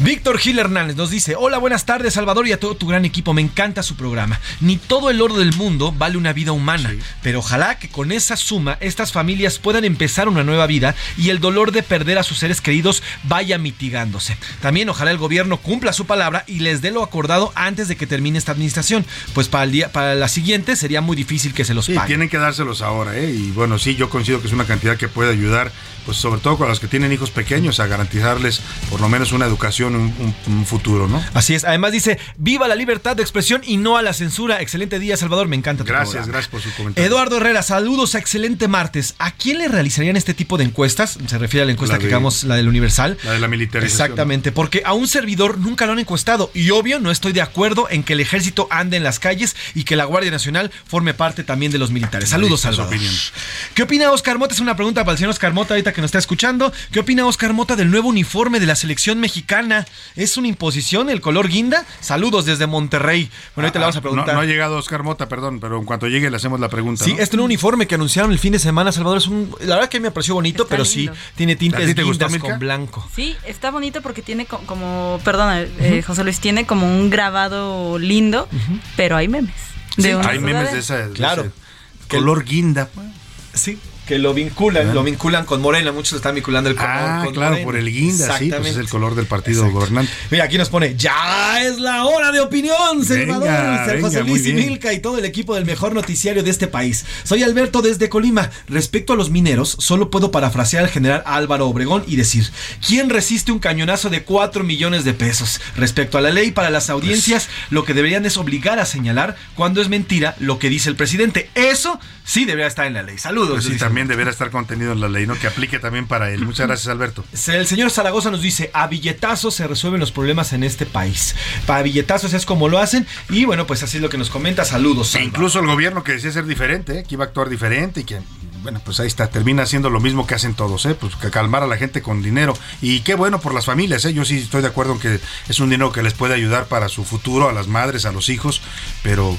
Víctor Gil Hernández nos dice, hola, buenas tardes Salvador y a todo tu gran equipo, me encanta su programa. Ni todo el oro del mundo vale una vida humana, pero ojalá que con esa suma estas familias puedan empezar una nueva vida y el dolor de perder a sus seres queridos vaya mitigándose. También ojalá el gobierno cumpla su palabra y les dé lo acordado antes de que termine esta administración, pues para, el día, para la siguiente sería muy difícil que se los Sí, pague. tienen que dárselos ahora, ¿eh? Y bueno, sí, yo considero que es una cantidad que puede ayudar, pues sobre todo con los que tienen hijos pequeños, a garantizarles por lo menos una educación, un, un- un futuro, ¿no? Así es. Además dice, viva la libertad de expresión y no a la censura. Excelente día, Salvador. Me encanta. tu Gracias, programa. gracias por su comentario. Eduardo Herrera, saludos a excelente martes. ¿A quién le realizarían este tipo de encuestas? Se refiere a la encuesta La que hagamos, la del Universal. La de la militarización. Exactamente, porque a un servidor nunca lo han encuestado y obvio no estoy de acuerdo en que el ejército ande en las calles y que la Guardia Nacional forme parte también de los militares. Saludos, Salvador. ¿Qué opina Oscar Mota? Es una pregunta para el señor Oscar Mota ahorita que nos está escuchando. ¿Qué opina Oscar Mota del nuevo uniforme de la selección mexicana? ¿Es una imposición el color guinda? Saludos desde Monterrey. Bueno, ahorita le vamos a Ah, preguntar. No, no ha llegado Oscar Mota, perdón, pero en cuanto llegue le hacemos la pregunta. Sí, ¿no? este nuevo uniforme que anunciaron el fin de semana, Salvador, es un. La verdad que a me pareció bonito, Está pero lindo. sí, tiene ¿A tintes ti te guindas con blanco. Sí, está bonito porque tiene co- como, perdona, eh, José Luis, tiene como un grabado lindo, pero hay memes. Sí, Hay memes de esa. de Claro. ese color guinda. pues. Sí. Que lo vinculan, lo vinculan con Morena, muchos están vinculando el color Ah, con claro, Morena. por el guinda, sí, pues es el color del partido gobernante. Mira, aquí nos pone, ya es la hora de opinión, Salvador, Venga, José Luis y. Milka y todo el equipo del mejor noticiario de este país. Soy Alberto desde Colima. Respecto a los mineros, solo puedo parafrasear al general Álvaro Obregón y decir, ¿quién resiste un cañonazo de 4 millones de pesos? Respecto a la ley para las audiencias, lo que deberían es obligar a señalar cuando es mentira lo que dice el presidente. Eso sí debería estar en la ley. Saludos. Pues sí, dice. también deberá estar contenido en la ley, ¿no? Que aplique también para él. Muchas gracias, Alberto. El señor Zaragoza nos dice, a billetazos se resuelven los problemas en este país. Para billetazos es como lo hacen y bueno, pues así es lo que nos comenta. Saludos. E incluso el gobierno que decía ser diferente, ¿eh? que iba a actuar diferente y que, bueno, pues ahí está, termina haciendo lo mismo que hacen todos, ¿eh? Pues que calmar a la gente con dinero. Y qué bueno por las familias, ¿eh? Yo sí estoy de acuerdo en que es un dinero que les puede ayudar para su futuro, a las madres, a los hijos, pero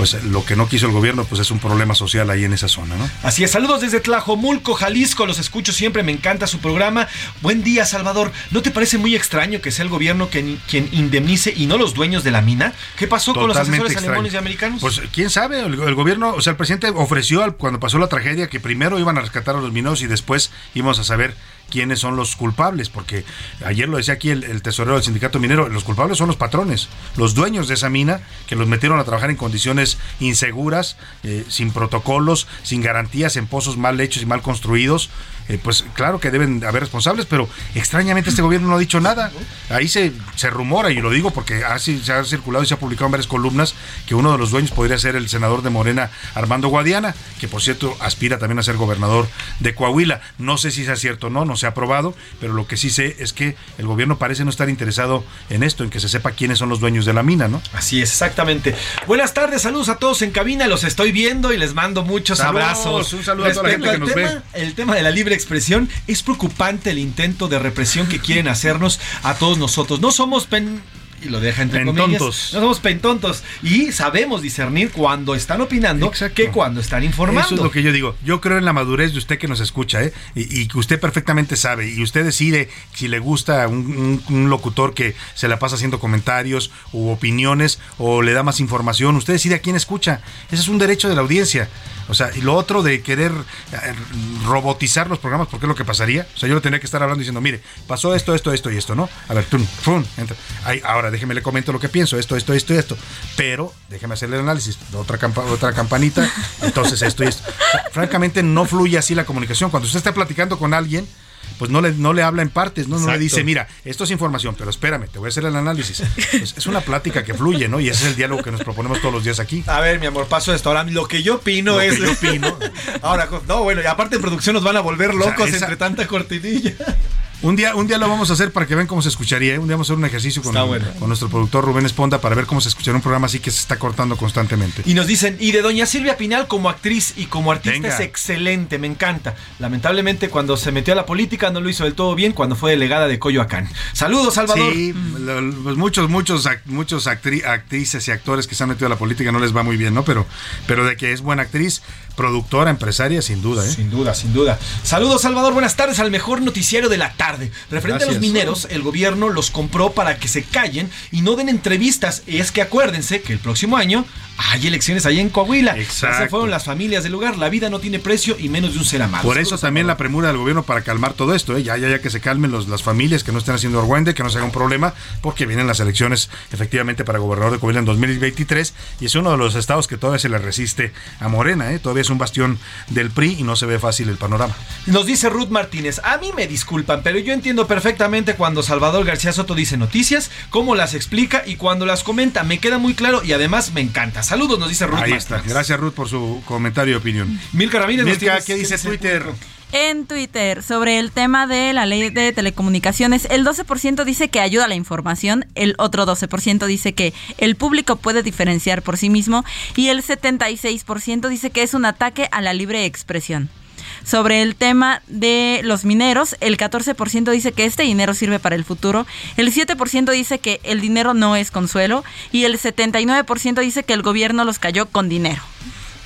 pues lo que no quiso el gobierno, pues es un problema social ahí en esa zona, ¿no? Así es, saludos desde Tlajomulco, Jalisco, los escucho siempre, me encanta su programa. Buen día, Salvador. ¿No te parece muy extraño que sea el gobierno quien, quien indemnice y no los dueños de la mina? ¿Qué pasó con los asesores extraño. alemanes y americanos? Pues quién sabe, el, el gobierno, o sea, el presidente ofreció al- cuando pasó la tragedia que primero iban a rescatar a los mineros y después íbamos a saber quiénes son los culpables, porque ayer lo decía aquí el, tesorero del sindicato minero, los culpables son los patrones, los dueños de esa mina que los metieron a trabajar en condiciones inseguras, eh, sin protocolos, sin garantías, en pozos mal hechos y mal construidos. Eh, pues claro que deben haber responsables, pero extrañamente este gobierno no ha dicho nada. Ahí se, se rumora, y lo digo porque así se ha circulado y se ha publicado en varias columnas, que uno de los dueños podría ser el senador de Morena, Armando Guadiana, que por cierto aspira también a ser gobernador de Coahuila. No sé si sea cierto o no, no se ha aprobado, pero lo que sí sé es que el gobierno parece no estar interesado en esto, en que se sepa quiénes son los dueños de la mina, ¿no? Así es, exactamente. Buenas tardes, saludos a todos en cabina, los estoy viendo y les mando muchos Saludos, abrazos. un saludo a toda la gente que nos tema, El tema de la libre expresión es preocupante el intento de represión que quieren hacernos a todos nosotros. No somos pen- y lo deja entre Pentontos. comillas. No somos pentontos. Y sabemos discernir cuando están opinando que cuando están informando. Eso es lo que yo digo. Yo creo en la madurez de usted que nos escucha, ¿eh? Y, y que usted perfectamente sabe. Y usted decide si le gusta un, un- un locutor que se la pasa haciendo comentarios u opiniones o le da más información. Usted decide a quién escucha. Ese es un derecho de la audiencia. O sea, y lo otro de querer eh, robotizar los programas, porque es lo que pasaría. O sea, yo le tendría que estar hablando diciendo, mire, pasó esto, esto, esto y esto, ¿no? A ver, tum, tum, entra. Ahora déjeme le comento lo que pienso, esto, esto, esto y esto. Pero déjeme hacerle el análisis, otra, campa- otra campanita, entonces esto y esto. O francamente, no fluye así la comunicación. Cuando usted está platicando con alguien, pues no le, no le habla en partes, ¿no? No le dice, mira, esto es información, pero espérame, te voy a hacer el análisis. Pues es una plática que fluye, ¿no? Y ese es el diálogo que nos proponemos todos los días aquí. A ver, mi amor, paso esto. Ahora, lo que yo opino Lo que es. yo opino. Ahora, no, bueno, y aparte en producción nos van a volver O sea, locos esa- entre tanta cortinilla. Un día, un día lo vamos a hacer para que vean cómo se escucharía. ¿eh? Un día vamos a hacer un ejercicio con, Está bueno. con nuestro productor Rubén Esponda para ver cómo se escucharía un programa así que se está cortando constantemente. Y nos dicen, y de doña Silvia Pinal como actriz y como artista Venga. es excelente, me encanta. Lamentablemente cuando se metió a la política no lo hizo del todo bien cuando fue delegada de Coyoacán. Saludos, Salvador. Sí, pues muchos, muchos, muchos actri- actrices y actores que se han metido a la política no les va muy bien, ¿no? Pero, pero de que es buena actriz, productora, empresaria, sin duda, ¿eh? Sin duda, sin duda. Saludos, Salvador. Buenas tardes al mejor noticiero de la tarde. Referente a los mineros, el gobierno los compró para que se callen y no den entrevistas. Es que acuérdense que el próximo año hay elecciones ahí en Coahuila. Ya se Exacto. fueron las familias del lugar. La vida no tiene precio y menos de un ser amado. Por eso también la premura del gobierno para calmar todo esto, ¿eh? ya, ya, ya que se calmen los, las familias, que no estén haciendo argüende, que no se haga un problema, porque vienen las elecciones efectivamente para gobernador de Coahuila en 2023 y es uno de los estados que todavía se le resiste a Morena, ¿eh? todavía es un bastión del PRI y no se ve fácil el panorama. Nos dice Ruth Martínez, a mí me disculpan, pero yo entiendo perfectamente cuando Salvador García Soto dice noticias, cómo las explica y cuando las comenta. Me queda muy claro y además me encanta. Saludos, nos dice Ruth Ahí está. Gracias Ruth por su comentario y opinión. Milka Ramírez Milka, tienes- ¿qué dice Twitter? En Twitter, sobre el tema de la ley de telecomunicaciones, el 12% dice que ayuda a la información, el otro 12% dice que el público puede diferenciar por sí mismo y el 76% dice que es un ataque a la libre expresión. Sobre el tema de los mineros, el 14% dice que este dinero sirve para el futuro, el 7% dice que el dinero no es consuelo. Y el 79% dice que el gobierno los cayó con dinero.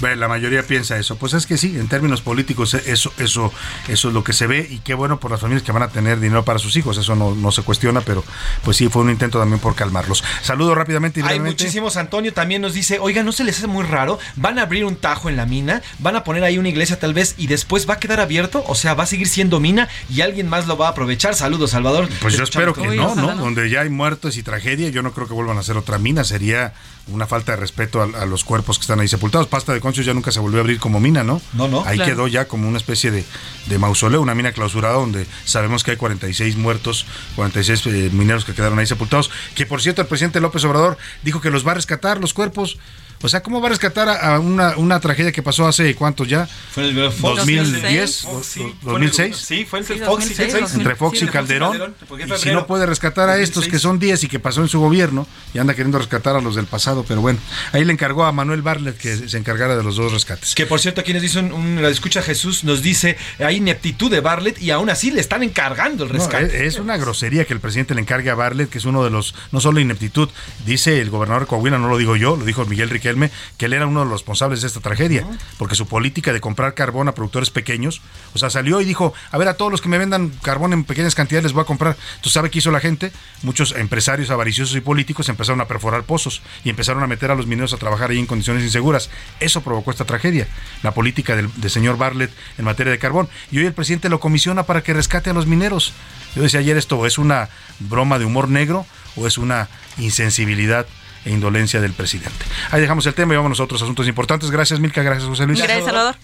Ve, La mayoría piensa eso. Pues es que sí, en términos políticos eso, eso, eso es lo que se ve y qué bueno por las familias que van a tener dinero para sus hijos. Eso no, no se cuestiona, pero pues sí, fue un intento también por calmarlos. Saludo rápidamente y Hay muchísimos. Antonio también nos dice, oiga, ¿no se les hace muy raro? Van a abrir un tajo en la mina, van a poner ahí una iglesia tal vez y después va a quedar abierto, o sea, va a seguir siendo mina y alguien más lo va a aprovechar. Saludos, Salvador. Pues yo espero que no, ¿no? Donde ya hay muertos y tragedia, yo no creo que vuelvan a hacer otra mina. Sería una falta de respeto a, a los cuerpos que están ahí sepultados. Pasta de Conchos ya nunca se volvió a abrir como mina, ¿no? No, no. Ahí Claro. quedó ya como una especie de, de mausoleo, una mina clausurada donde sabemos que hay 46 muertos, 46 eh, mineros que quedaron ahí sepultados. Que por cierto, el presidente López Obrador dijo que los va a rescatar los cuerpos. O sea, ¿cómo va a rescatar a, a una, una tragedia que pasó hace cuántos ya? Fue en el Fox, 2010, Fox, sí, do- fue el- 2006. Sí, fue entre Sí, Fox 2006, entre Fox Sí, y Calderón. Y si no puede rescatar a estos 2006. que son 10 y que pasó en su gobierno y anda queriendo rescatar a los del pasado, pero bueno, ahí le encargó a Manuel Barlet que se encargara de los dos rescates. Que por cierto, aquí nos dice un, un- la escucha Jesús, nos dice, hay ineptitud de Bartlett y aún así le están encargando el No, rescate. es, es una grosería que el presidente le encargue a Barlet, que es uno de los, no solo ineptitud, dice el gobernador de Coahuila, no lo digo yo, lo dijo Miguel Riquelme, que él era uno de los responsables de esta tragedia, porque su política de comprar carbón a productores pequeños, o sea, salió y dijo, a ver, a todos los que me vendan carbón en pequeñas cantidades les voy a comprar. ¿Tú sabes qué hizo la gente? Muchos empresarios avariciosos y políticos empezaron a perforar pozos y empezaron a meter a los mineros a trabajar ahí en condiciones inseguras. Eso provocó esta tragedia, la política del, del señor Bartlett en materia de carbón. Y hoy el presidente lo comisiona para que rescate a los mineros. Yo decía ayer esto, ¿es una broma de humor negro o es una insensibilidad e indolencia del presidente? Ahí dejamos el tema y vámonos a otros asuntos importantes. Gracias, Milka. Gracias, José Luis. Gracias, Salvador.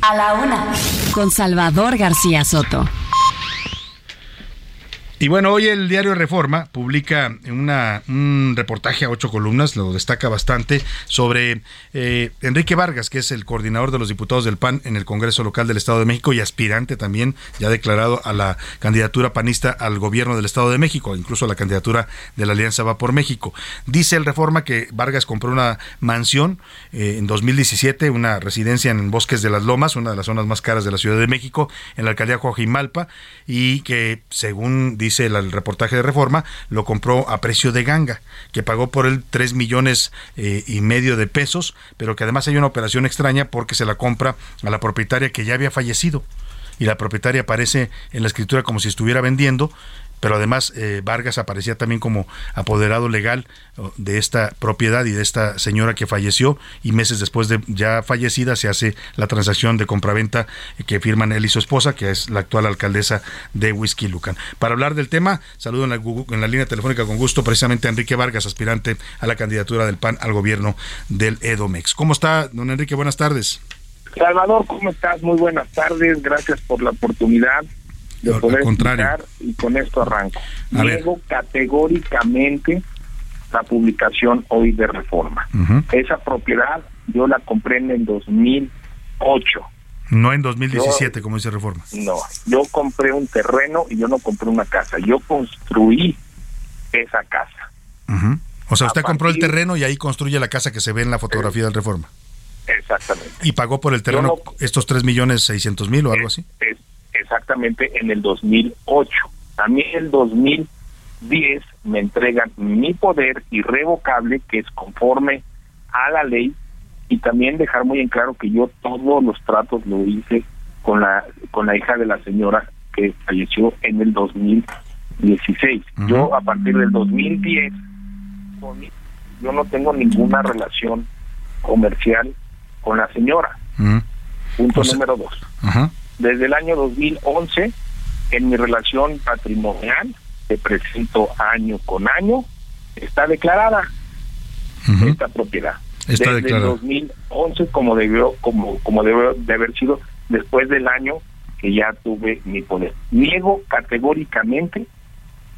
A la una. Con Salvador García Soto. Y bueno, hoy el diario Reforma publica una, un reportaje a ocho columnas, lo destaca bastante, sobre eh, Enrique Vargas, que es el coordinador de los diputados del PAN en el Congreso Local del Estado de México y aspirante también, ya declarado a la candidatura panista al gobierno del Estado de México, incluso a la candidatura de la Alianza Va por México. Dice el Reforma que Vargas compró una mansión eh, en 2017, una residencia en Bosques de las Lomas, una de las zonas más caras de la Ciudad de México, en la alcaldía Coajimalpa, y que según dice dice el, reportaje de Reforma, lo compró a precio de ganga, que pagó por él 3 millones eh, y medio de pesos, pero que además hay una operación extraña porque se la compra a la propietaria que ya había fallecido. Y la propietaria aparece en la escritura como si estuviera vendiendo, pero además eh, Vargas aparecía también como apoderado legal de esta propiedad y de esta señora que falleció y meses después de ya fallecida se hace la transacción de compraventa que firman él y su esposa, que es la actual alcaldesa de Whisky Lucan. Para hablar del tema, saludo en la, en la línea telefónica con gusto precisamente a Enrique Vargas, aspirante a la candidatura del PAN al gobierno del Edomex. ¿Cómo está, don Enrique? Buenas tardes. Salvador, ¿cómo estás? Muy buenas tardes. Gracias por la oportunidad de Al- poder contrario. explicar y con esto arranco. A ver. Niego categóricamente la publicación hoy de Reforma. Esa propiedad yo la compré en el 2008. No en 2017, como dice Reforma. No, yo compré un terreno y yo no compré una casa. Yo construí esa casa. O sea, usted A compró el terreno y ahí construye la casa que se ve en la fotografía del Reforma. Exactamente. Y pagó por el terreno estos 3 millones 600 mil o algo así. es exactamente en el 2008. A mí en el 2010 me entregan mi poder irrevocable que es conforme a la ley y también dejar muy en claro que yo todos los tratos lo hice con la con la hija de la señora que falleció en el 2016. Yo a partir del 2010 con mi- yo no tengo ninguna relación comercial con la señora. Punto O sea- número dos Ajá. Desde el año 2011 en mi relación patrimonial que presento año con año está declarada esta propiedad. Está desde declarada. el 2011 como debió como como debió de haber sido después del año que ya tuve mi poder. Niego categóricamente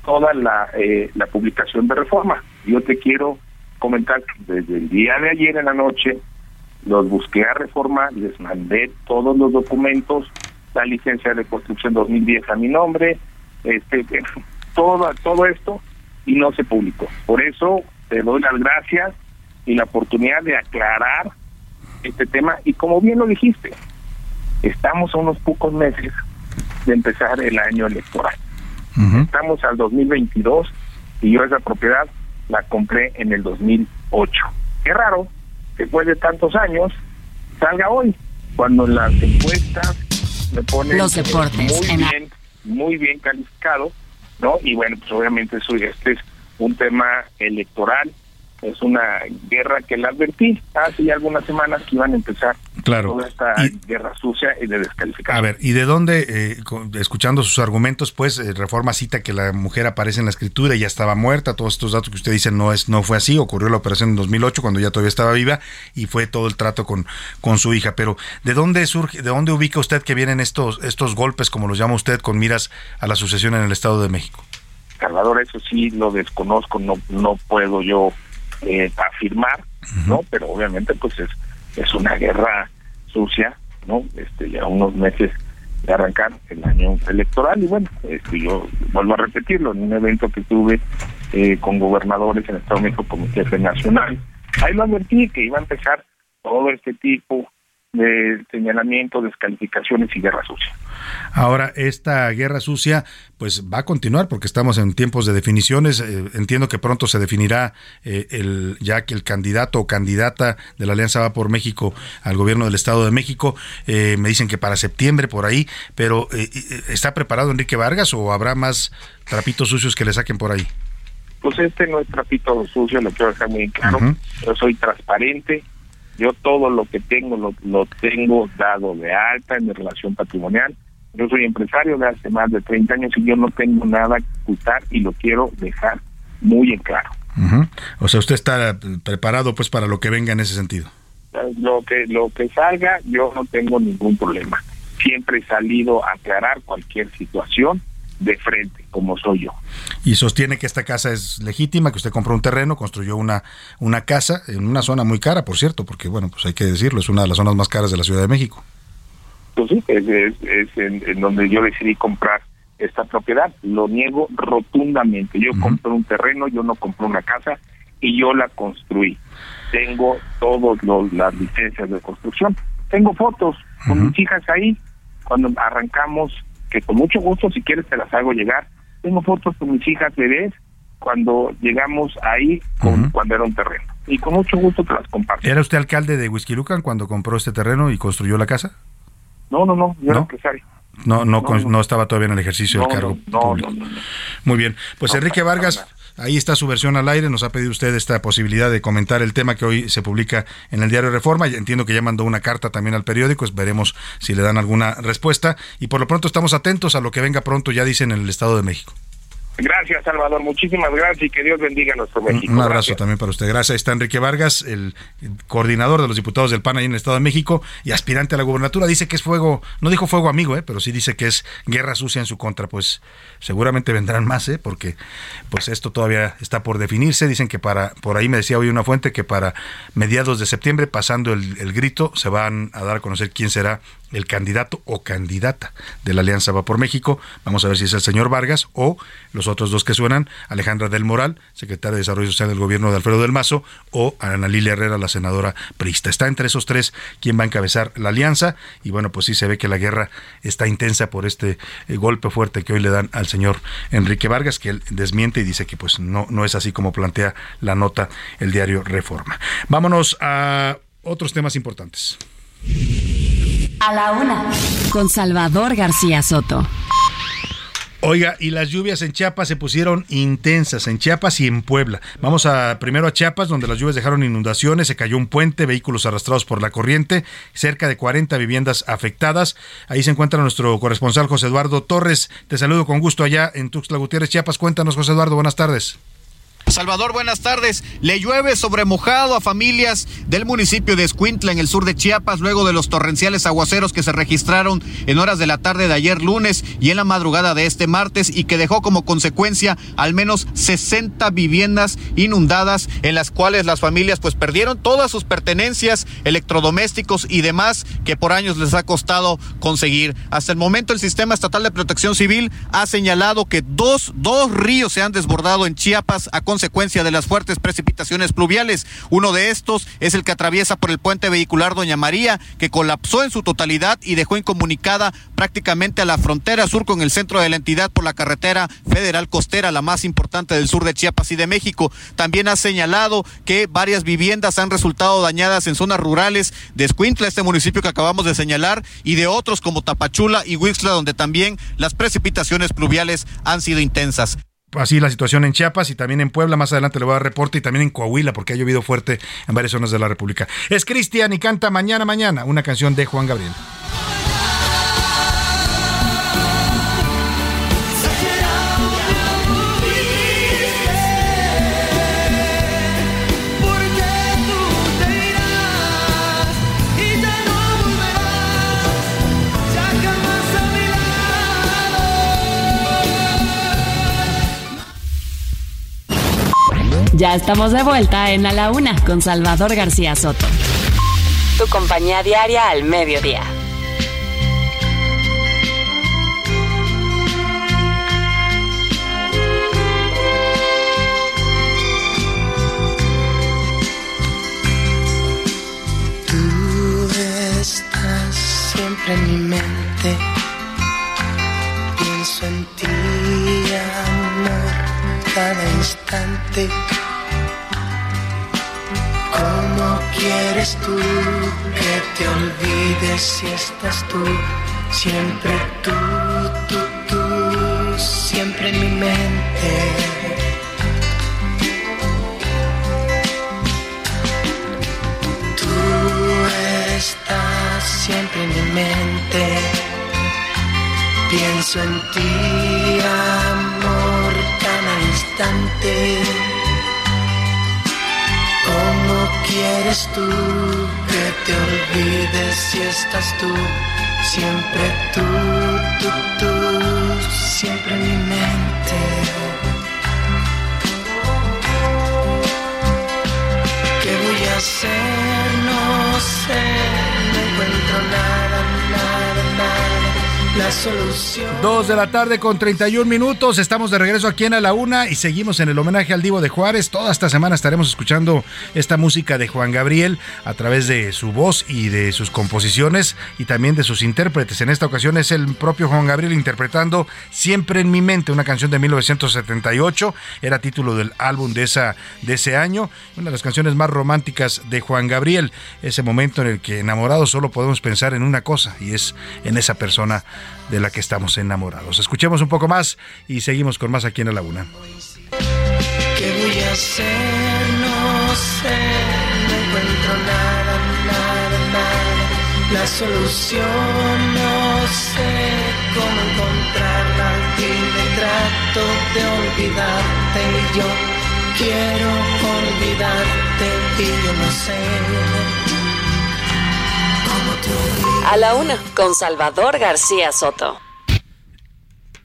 toda la eh, la publicación de reforma. Yo te quiero comentar que desde el día de ayer en la noche los busqué a reforma, les mandé todos los documentos, la licencia de construcción 2010 a mi nombre, este, todo, todo esto, y no se publicó. Por eso te doy las gracias y la oportunidad de aclarar este tema. Y como bien lo dijiste, estamos a unos pocos meses de empezar el año electoral. Estamos al 2022 y yo esa propiedad la compré en el 2008. Qué raro después de tantos años salga hoy, cuando las encuestas me ponen Los deportes muy en bien, muy bien calificado, ¿no? Y bueno, pues obviamente eso, este es un tema electoral, es una guerra que la advertí hace ya algunas semanas que iban a empezar Claro. toda esta guerra sucia y de descalificar. A ver, ¿y de dónde, eh, con- escuchando sus argumentos, pues eh, Reforma cita que la mujer aparece en la escritura y ya estaba muerta? Todos estos datos que usted dice no es no fue así. Ocurrió la operación en 2008 cuando ya todavía estaba viva y fue todo el trato con, con su hija. Pero ¿de dónde surge, de dónde ubica usted que vienen estos estos golpes, como los llama usted, con miras a la sucesión en el Estado de México? Salvador, eso sí lo desconozco, no no puedo yo eh, afirmar, ¿no? Pero obviamente pues es es una guerra sucia, ¿no? Este ya unos meses de arrancar el año electoral y bueno, este yo vuelvo a repetirlo en un evento que tuve eh, con gobernadores en el Estado de México como jefe nacional. Ahí lo advertí que iba a empezar todo este tipo de señalamiento, descalificaciones y guerra sucia. Ahora, esta guerra sucia, pues va a continuar porque estamos en tiempos de definiciones. Eh, entiendo que pronto se definirá eh, el, ya que el candidato o candidata de la Alianza Va por México al gobierno del Estado de México. Eh, me dicen que para septiembre por ahí, pero eh, eh, ¿está preparado Enrique Vargas o habrá más trapitos sucios que le saquen por ahí? Pues este no es trapito sucio, lo quiero dejar muy claro. Yo soy transparente. Yo todo lo que tengo lo, lo tengo dado de alta en mi relación patrimonial. Yo soy empresario de hace más de 30 años y yo no tengo nada que ocultar y lo quiero dejar muy en claro. O sea, usted está preparado pues para lo que venga en ese sentido. Lo que lo que salga, yo no tengo ningún problema. Siempre he salido a aclarar cualquier situación de frente, como soy yo. Y sostiene que esta casa es legítima, que usted compró un terreno, construyó una, una casa en una zona muy cara, por cierto, porque bueno, pues hay que decirlo, es una de las zonas más caras de la Ciudad de México. Pues sí, es, es- es en, en donde yo decidí comprar esta propiedad. Lo niego rotundamente. Yo compré un terreno, yo no compré una casa y yo la construí. Tengo todas las licencias de construcción. Tengo fotos con mis hijas ahí cuando arrancamos, que con mucho gusto, si quieres, te las hago llegar tengo fotos con mis hijas bebés cuando llegamos ahí, con, cuando era un terreno. Y con mucho gusto te las comparto. ¿Era usted alcalde de Huizquilucan cuando compró este terreno y construyó la casa? No, no, no, yo era ¿No? empresario. No, no, No, no. no estaba todavía en el ejercicio del cargo no, no, público. Muy bien. Pues Enrique Vargas, ahí está su versión al aire. Nos ha pedido usted esta posibilidad de comentar el tema que hoy se publica en el diario Reforma. Entiendo que ya mandó una carta también al periódico. pues veremos si le dan alguna respuesta. Y por lo pronto estamos atentos a lo que venga pronto, ya dicen en el Estado de México. Gracias, Salvador. Muchísimas gracias y que Dios bendiga a nuestro Un, México. un abrazo Gracias. también para usted. Gracias. Ahí está Enrique Vargas, el coordinador de los diputados del PAN ahí en el Estado de México y aspirante a la gubernatura. Dice que es fuego, no dijo fuego amigo, ¿eh? pero sí dice que es guerra sucia en su contra. Pues seguramente vendrán más, ¿eh? porque pues esto todavía está por definirse. Dicen que para, por ahí me decía hoy una fuente que para mediados de septiembre, pasando el, el grito, se van a dar a conocer quién será el candidato o candidata de la Alianza Va por México. Vamos a ver si es el señor Vargas o los otros dos que suenan, Alejandra del Moral, secretaria de Desarrollo Social del gobierno de Alfredo del Mazo, o Ana Lilia Herrera, la senadora priista. Está entre esos tres quien va a encabezar la alianza y bueno, pues sí se ve que la guerra está intensa por este eh, golpe fuerte que hoy le dan al señor Enrique Vargas, que él desmiente y dice que pues no, no es así como plantea la nota el diario Reforma. Vámonos a otros temas importantes. A la una. Con Salvador García Soto. Oiga, y las lluvias en Chiapas se pusieron intensas, en Chiapas y en Puebla. Vamos a primero a Chiapas, donde las lluvias dejaron inundaciones, se cayó un puente, vehículos arrastrados por la corriente, cerca de 40 viviendas afectadas. Ahí se encuentra nuestro corresponsal José Eduardo Torres. Te saludo con gusto allá en Tuxtla Gutiérrez, Chiapas. Cuéntanos, José Eduardo, buenas tardes. Salvador, buenas tardes. Le llueve sobre mojado a familias del municipio de Escuintla en el sur de Chiapas luego de los torrenciales aguaceros que se registraron en horas de la tarde de ayer lunes y en la madrugada de este martes y que dejó como consecuencia al menos 60 viviendas inundadas en las cuales las familias pues perdieron todas sus pertenencias, electrodomésticos y demás que por años les ha costado conseguir. Hasta el momento el Sistema Estatal de Protección Civil ha señalado que dos, dos ríos se han desbordado en Chiapas a consecuencia de las fuertes precipitaciones pluviales. Uno de estos es el que atraviesa por el puente vehicular Doña María, que colapsó en su totalidad y dejó incomunicada prácticamente a la frontera sur con el centro de la entidad por la carretera federal costera, la más importante del sur de Chiapas y de México. También ha señalado que varias viviendas han resultado dañadas en zonas rurales de Escuintla, este municipio que acabamos de señalar, y de otros como Tapachula y Huixla, donde también las precipitaciones pluviales han sido intensas. Así la situación en Chiapas y también en Puebla. Más adelante le voy a dar reporte y también en Coahuila porque ha llovido fuerte en varias zonas de la República. Es Cristian y canta Mañana Mañana, una canción de Juan Gabriel. Ya estamos de vuelta en A la Una con Salvador García Soto. Tu compañía diaria al mediodía. Tú estás siempre en mi mente. Pienso en ti, amor, cada instante. Quieres tú que te olvides si estás tú? Siempre tú, tú, tú, siempre en mi mente. Tú estás siempre en mi mente. Pienso en ti, amor, cada instante. Quieres tú que te olvides si estás tú? Siempre tú, tú, tú, siempre en mi mente. ¿Qué voy a hacer? No sé, no encuentro nada. La solución. Dos de la tarde con 31 minutos. Estamos de regreso aquí en A la Una y seguimos en el homenaje al Divo de Juárez. Toda esta semana estaremos escuchando esta música de Juan Gabriel a través de su voz y de sus composiciones y también de sus intérpretes. En esta ocasión es el propio Juan Gabriel interpretando Siempre en mi mente, una canción de 1978. Era título del álbum de, esa, de ese año. Una de las canciones más románticas de Juan Gabriel. Ese momento en el que enamorados solo podemos pensar en una cosa y es en esa persona de la que estamos enamorados. Escuchemos un poco más y seguimos con más aquí en la laguna. ¿Qué voy a hacer? No sé, no encuentro nada, nada, nada. La solución no sé cómo encontrarla. Y me trato de olvidarte y yo quiero olvidarte y yo no sé. A la una, con Salvador García Soto.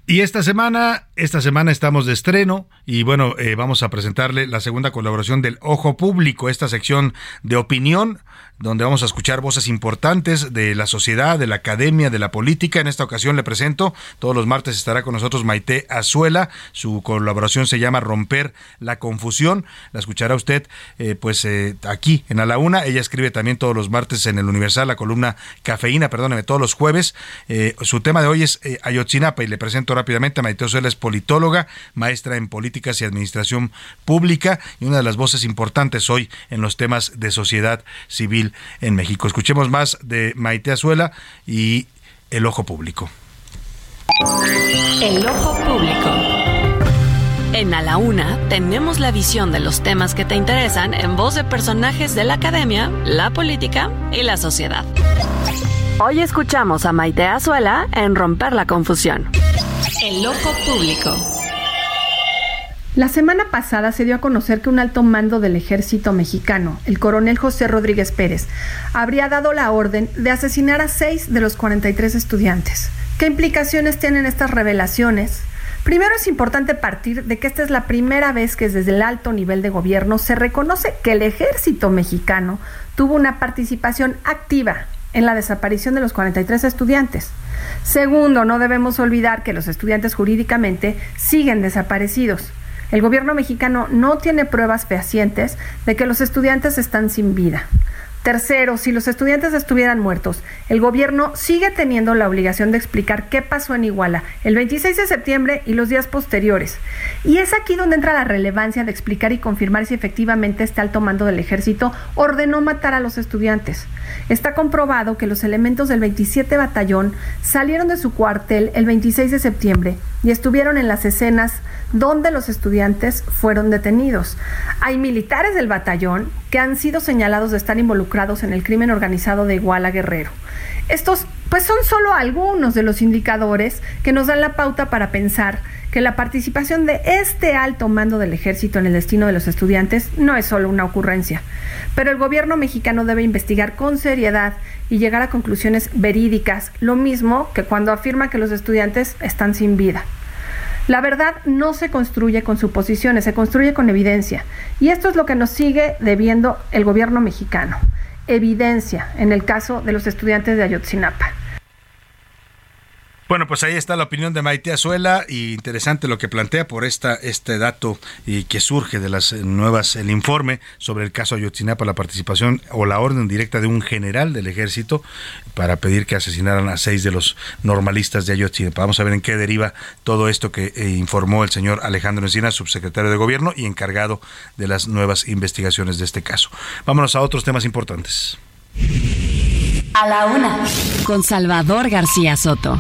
Y esta semana, esta semana estamos de estreno y bueno, eh, vamos a presentarle la segunda colaboración del Ojo Público, esta sección de opinión donde vamos a escuchar voces importantes de la sociedad, de la academia, de la política. En esta ocasión le presento, todos los martes estará con nosotros Maite Azuela, su colaboración se llama Romper la Confusión, la escuchará usted eh, pues eh, aquí en A la Una, ella escribe también todos los martes en el Universal, la columna Cafeína, perdóneme, todos los jueves. Eh, su tema de hoy es Ayotzinapa y le presento rápidamente Maite Azuela, es politóloga, maestra en políticas y administración pública y una de las voces importantes hoy en los temas de sociedad civil en México. Escuchemos más de Maite Azuela y El Ojo Público. El Ojo Público. En A la Una tenemos la visión de los temas que te interesan en voz de personajes de la academia, la política y la sociedad. Hoy escuchamos a Maite Azuela en Romper la Confusión. El Ojo Público. La semana pasada se dio a conocer que un alto mando del ejército mexicano, el coronel José Rodríguez Pérez, habría dado la orden de asesinar a seis de los 43 estudiantes. ¿Qué implicaciones tienen estas revelaciones? Primero es importante partir de que esta es la primera vez que desde el alto nivel de gobierno se reconoce que el ejército mexicano tuvo una participación activa en la desaparición de los 43 estudiantes. Segundo, no debemos olvidar que los estudiantes jurídicamente siguen desaparecidos. El gobierno mexicano no tiene pruebas fehacientes de que los estudiantes están sin vida. Tercero, si los estudiantes estuvieran muertos, el gobierno sigue teniendo la obligación de explicar qué pasó en Iguala el 26 de septiembre y los días posteriores. Y es aquí donde entra la relevancia de explicar y confirmar si efectivamente este alto mando del ejército ordenó matar a los estudiantes. Está comprobado que los elementos del 27 batallón salieron de su cuartel el 26 de septiembre y estuvieron en las escenas donde los estudiantes fueron detenidos. Hay militares del batallón que han sido señalados de estar involucrados en el crimen organizado de Iguala Guerrero. Estos pues son solo algunos de los indicadores que nos dan la pauta para pensar que la participación de este alto mando del ejército en el destino de los estudiantes no es solo una ocurrencia, pero el gobierno mexicano debe investigar con seriedad y llegar a conclusiones verídicas, lo mismo que cuando afirma que los estudiantes están sin vida. La verdad no se construye con suposiciones, se construye con evidencia. Y esto es lo que nos sigue debiendo el gobierno mexicano. Evidencia en el caso de los estudiantes de Ayotzinapa. Bueno, pues ahí está la opinión de Maite Azuela y interesante lo que plantea por esta este dato y que surge de las nuevas el informe sobre el caso Ayotzinapa, la participación o la orden directa de un general del ejército para pedir que asesinaran a seis de los normalistas de Ayotzinapa. Vamos a ver en qué deriva todo esto que eh, informó el señor Alejandro Encina, subsecretario de Gobierno y encargado de las nuevas investigaciones de este caso. Vámonos a otros temas importantes. A la una, con Salvador García Soto.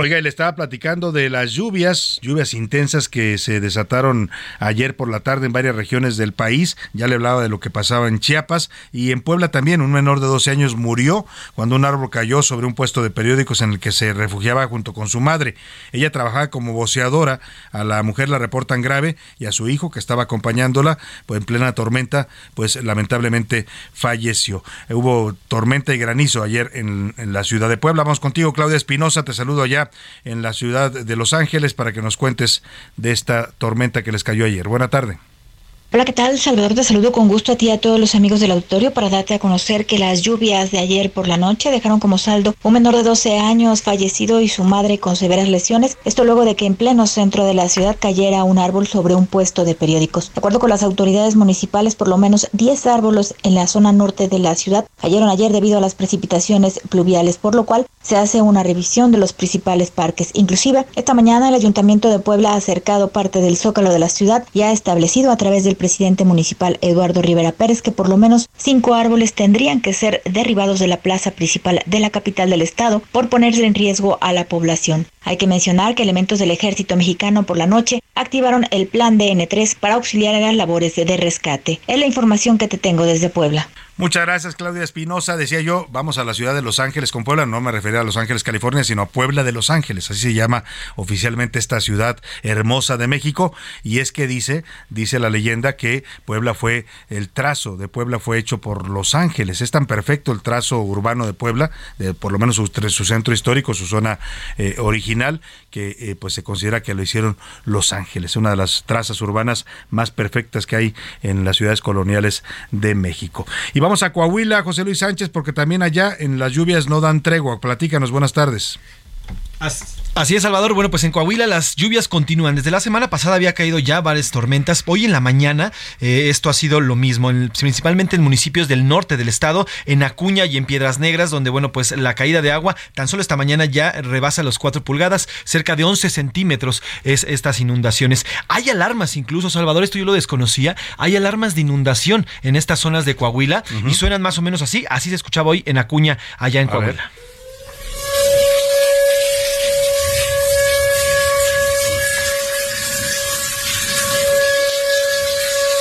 Oiga, le estaba platicando de las lluvias, lluvias intensas que se desataron ayer por la tarde en varias regiones del país. Ya le hablaba de lo que pasaba en Chiapas y en Puebla también. Un menor de 12 años murió cuando un árbol cayó sobre un puesto de periódicos en el que se refugiaba junto con su madre. Ella trabajaba como voceadora. A la mujer la reportan grave y a su hijo que estaba acompañándola, pues en plena tormenta, pues lamentablemente falleció. Hubo tormenta y granizo ayer en, en la ciudad de Puebla. Vamos contigo, Claudia Espinosa. Te saludo allá en la ciudad de Los Ángeles para que nos cuentes de esta tormenta que les cayó ayer. Buena tarde. Hola, ¿qué tal? Salvador, te saludo con gusto a ti y a todos los amigos del auditorio para darte a conocer que las lluvias de ayer por la noche dejaron como saldo un menor de 12 años fallecido y su madre con severas lesiones. Esto luego de que en pleno centro de la ciudad cayera un árbol sobre un puesto de periódicos. De acuerdo con las autoridades municipales, por lo menos 10 árboles en la zona norte de la ciudad cayeron ayer debido a las precipitaciones pluviales, por lo cual se hace una revisión de los principales parques. Inclusive, esta mañana el Ayuntamiento de Puebla ha acercado parte del zócalo de la ciudad y ha establecido a través del presidente municipal Eduardo Rivera Pérez que por lo menos cinco árboles tendrían que ser derribados de la plaza principal de la capital del estado por ponerse en riesgo a la población. Hay que mencionar que elementos del ejército mexicano por la noche activaron el plan DN3 para auxiliar a las labores de rescate. Es la información que te tengo desde Puebla. Muchas gracias, Claudia Espinosa. Decía yo, vamos a la ciudad de Los Ángeles con Puebla. No me refería a Los Ángeles, California, sino a Puebla de Los Ángeles. Así se llama oficialmente esta ciudad hermosa de México. Y es que dice, dice la leyenda que Puebla fue, el trazo de Puebla fue hecho por Los Ángeles. Es tan perfecto el trazo urbano de Puebla, de, por lo menos su, centro histórico, su zona eh, original, que eh, pues se considera que lo hicieron Los Ángeles, una de las trazas urbanas más perfectas que hay en las ciudades coloniales de México. Y vamos a Coahuila, José Luis Sánchez, porque también allá en las lluvias no dan tregua. Platícanos, buenas tardes. Así es, Salvador. Bueno, pues en Coahuila las lluvias continúan. Desde la semana pasada había caído ya varias tormentas. Hoy en la mañana eh, esto ha sido lo mismo, principalmente en municipios del norte del estado, en Acuña y en Piedras Negras, donde, bueno, pues la caída de agua tan solo esta mañana ya rebasa los 4 pulgadas, cerca de 11 centímetros es estas inundaciones. Hay alarmas incluso, Salvador, esto yo lo desconocía, hay alarmas de inundación en estas zonas de Coahuila y suenan más o menos así. Así se escuchaba hoy en Acuña, allá en Coahuila.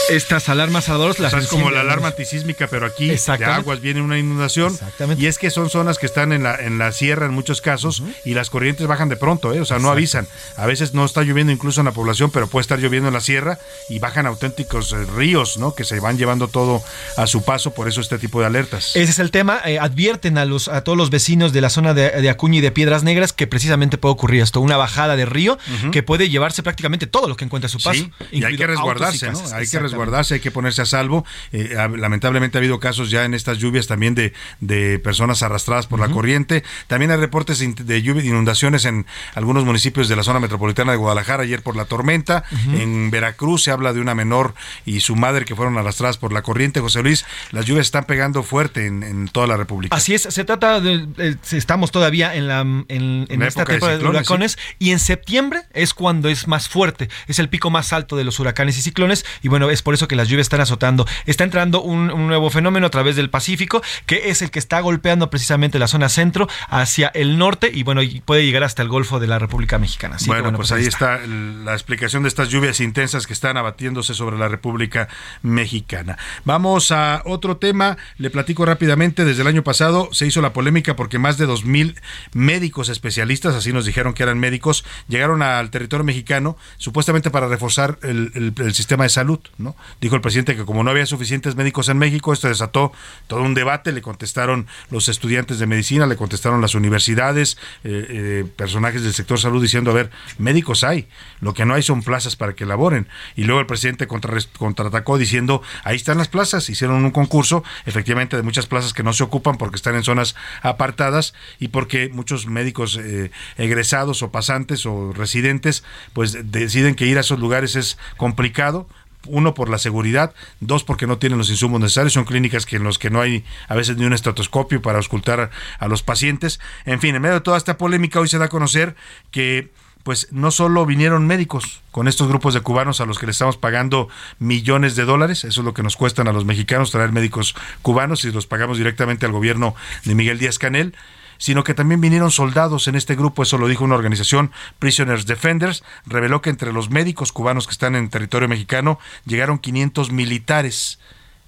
Estas alarmas, Salvador, las es como la alarma antisísmica, pero aquí de aguas viene una inundación. Y es que son zonas que están en la, en la sierra en muchos casos y las corrientes bajan de pronto, ¿eh? o sea, no avisan. A veces no está lloviendo incluso en la población, pero puede estar lloviendo en la sierra y bajan auténticos eh, ríos, ¿no? Que se van llevando todo a su paso, por eso este tipo de alertas. Ese es el tema. Eh, advierten a los a todos los vecinos de la zona de, Acuña y de Piedras Negras que precisamente puede ocurrir esto, una bajada de río que puede llevarse prácticamente todo lo que encuentra a su paso. y hay que resguardarse, ¿no? Hay que resguardarse guardarse, hay que ponerse a salvo. Eh, lamentablemente ha habido casos ya en estas lluvias también de, de personas arrastradas por la corriente. También hay reportes de lluvia, de inundaciones en algunos municipios de la zona metropolitana de Guadalajara ayer por la tormenta. En Veracruz se habla de una menor y su madre que fueron arrastradas por la corriente. José Luis, las lluvias están pegando fuerte en, toda la República. Así es, se trata de, eh, estamos todavía en la en, esta época de, huracanes y en septiembre es cuando es más fuerte, es el pico más alto de los huracanes y ciclones y bueno, es por eso que las lluvias están azotando. Está entrando un, nuevo fenómeno a través del Pacífico, que es el que está golpeando precisamente la zona centro hacia el norte y bueno, puede llegar hasta el Golfo de la República Mexicana. bueno, pues, ahí está. la explicación de estas lluvias intensas que están abatiéndose sobre la República Mexicana. Vamos a otro tema, le platico rápidamente, desde el año pasado se hizo la polémica porque más de dos mil médicos especialistas, así nos dijeron que eran médicos, llegaron al territorio mexicano supuestamente para reforzar el, el sistema de salud, ¿no? Dijo el presidente que como no había suficientes médicos en México, esto desató todo un debate, le contestaron los estudiantes de medicina, le contestaron las universidades, eh, eh, personajes del sector salud diciendo, a ver, médicos hay, lo que no hay son plazas para que laboren. Y luego el presidente contraatacó diciendo, ahí están las plazas, hicieron un concurso, efectivamente, de muchas plazas que no se ocupan porque están en zonas apartadas y porque muchos médicos eh, egresados o pasantes o residentes, pues deciden que ir a esos lugares es complicado uno por la seguridad, dos porque no tienen los insumos necesarios, son clínicas que en los que no hay a veces ni un estetoscopio para auscultar a los pacientes. En fin, en medio de toda esta polémica hoy se da a conocer que pues no solo vinieron médicos con estos grupos de cubanos a los que le estamos pagando millones de dólares, eso es lo que nos cuestan a los mexicanos traer médicos cubanos y los pagamos directamente al gobierno de Miguel Díaz Canel, sino que también vinieron soldados en este grupo, eso lo dijo una organización, Prisoners Defenders, reveló que entre los médicos cubanos que están en territorio mexicano llegaron 500 militares.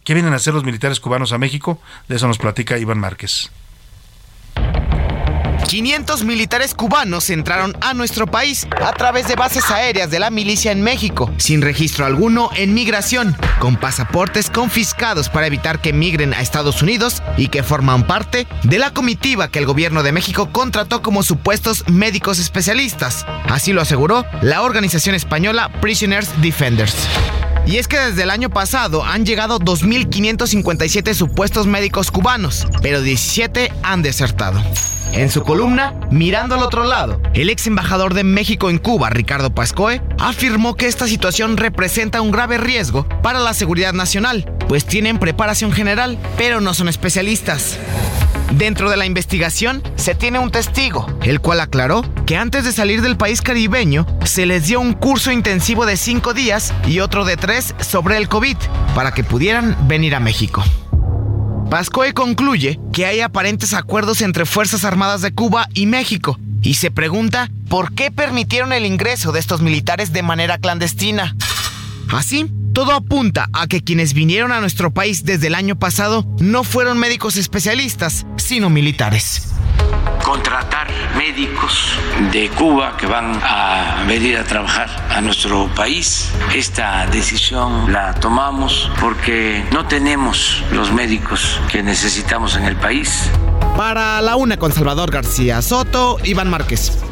¿Qué vienen a hacer los militares cubanos a México? De eso nos platica Iván Márquez. 500 militares cubanos entraron a nuestro país a través de bases aéreas de la milicia en México, sin registro alguno en migración, con pasaportes confiscados para evitar que migren a Estados Unidos y que forman parte de la comitiva que el gobierno de México contrató como supuestos médicos especialistas. Así lo aseguró la organización española Prisoners Defenders. Y es que desde el año pasado han llegado 2.557 supuestos médicos cubanos, pero 17 han desertado. En su columna, Mirando al otro lado, el ex embajador de México en Cuba, Ricardo Pascoe, afirmó que esta situación representa un grave riesgo para la seguridad nacional, pues tienen preparación general, pero no son especialistas. Dentro de la investigación se tiene un testigo, el cual aclaró que antes de salir del país caribeño se les dio un curso intensivo de cinco días y otro de tres sobre el COVID para que pudieran venir a México. Pascoe concluye que hay aparentes acuerdos entre Fuerzas Armadas de Cuba y México y se pregunta por qué permitieron el ingreso de estos militares de manera clandestina. Así, todo apunta a que quienes vinieron a nuestro país desde el año pasado no fueron médicos especialistas, sino militares contratar médicos de Cuba que van a venir a trabajar a nuestro país. Esta decisión la tomamos porque no tenemos los médicos que necesitamos en el país. Para la una con Salvador García Soto, Iván Márquez.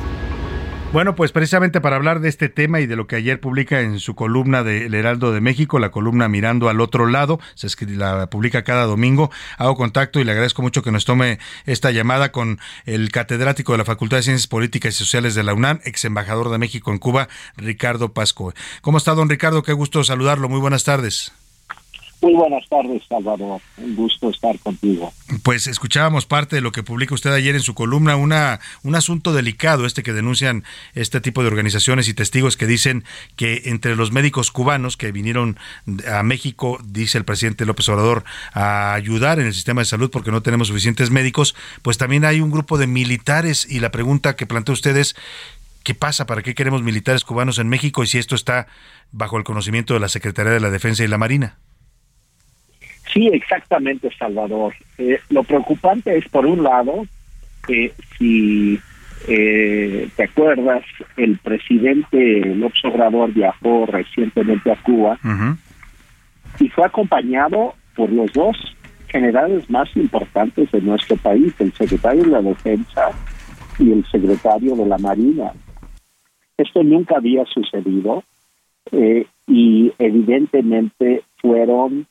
Bueno, pues precisamente para hablar de este tema y de lo que ayer publica en su columna de El Heraldo de México, la columna Mirando al otro lado, se la publica cada domingo, hago contacto y le agradezco mucho que nos tome esta llamada con el catedrático de la Facultad de Ciencias Políticas y Sociales de la UNAM, ex embajador de México en Cuba, Ricardo Pasco. ¿Cómo está, don Ricardo? Qué gusto saludarlo. Muy buenas tardes. Muy buenas tardes, Salvador. Un gusto estar contigo. Pues escuchábamos parte de lo que publica usted ayer en su columna, una, un asunto delicado este que denuncian este tipo de organizaciones y testigos que dicen que entre los médicos cubanos que vinieron a México, dice el presidente López Obrador, a ayudar en el sistema de salud porque no tenemos suficientes médicos, pues también hay un grupo de militares y la pregunta que plantea usted es, ¿qué pasa? ¿Para qué queremos militares cubanos en México y si esto está bajo el conocimiento de la Secretaría de la Defensa y la Marina? Sí, exactamente, Salvador. Eh, lo preocupante es, por un lado, que si eh, te acuerdas, el presidente López Obrador viajó recientemente a Cuba y fue acompañado por los dos generales más importantes de nuestro país, el secretario de la Defensa y el secretario de la Marina. Esto nunca había sucedido eh, y evidentemente fueron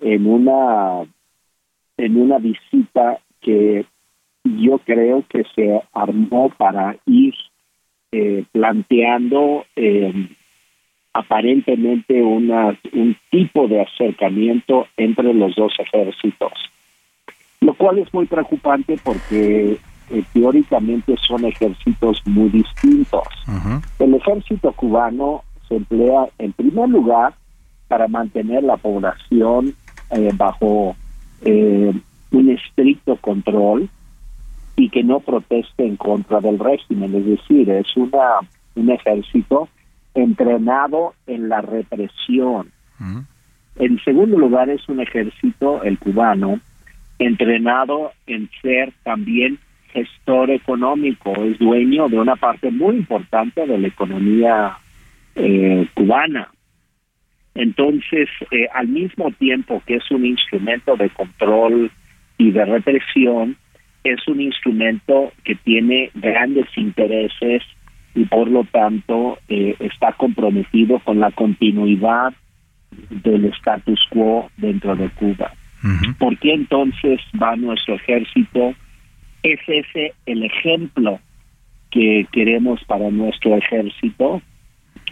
en una en una visita que yo creo que se armó para ir eh, planteando eh, aparentemente una, un tipo de acercamiento entre los dos ejércitos, lo cual es muy preocupante porque eh, teóricamente son ejércitos muy distintos. El ejército cubano se emplea en primer lugar para mantener la población eh, bajo eh, un estricto control y que no proteste en contra del régimen. Es decir, es una un ejército entrenado en la represión. En segundo lugar, es un ejército, el cubano, entrenado en ser también gestor económico, es dueño de una parte muy importante de la economía eh, cubana. Entonces, eh, al mismo tiempo que es un instrumento de control y de represión, es un instrumento que tiene grandes intereses y por lo tanto eh, está comprometido con la continuidad del status quo dentro de Cuba. ¿Por qué entonces va nuestro ejército? ¿Es ese el ejemplo que queremos para nuestro ejército?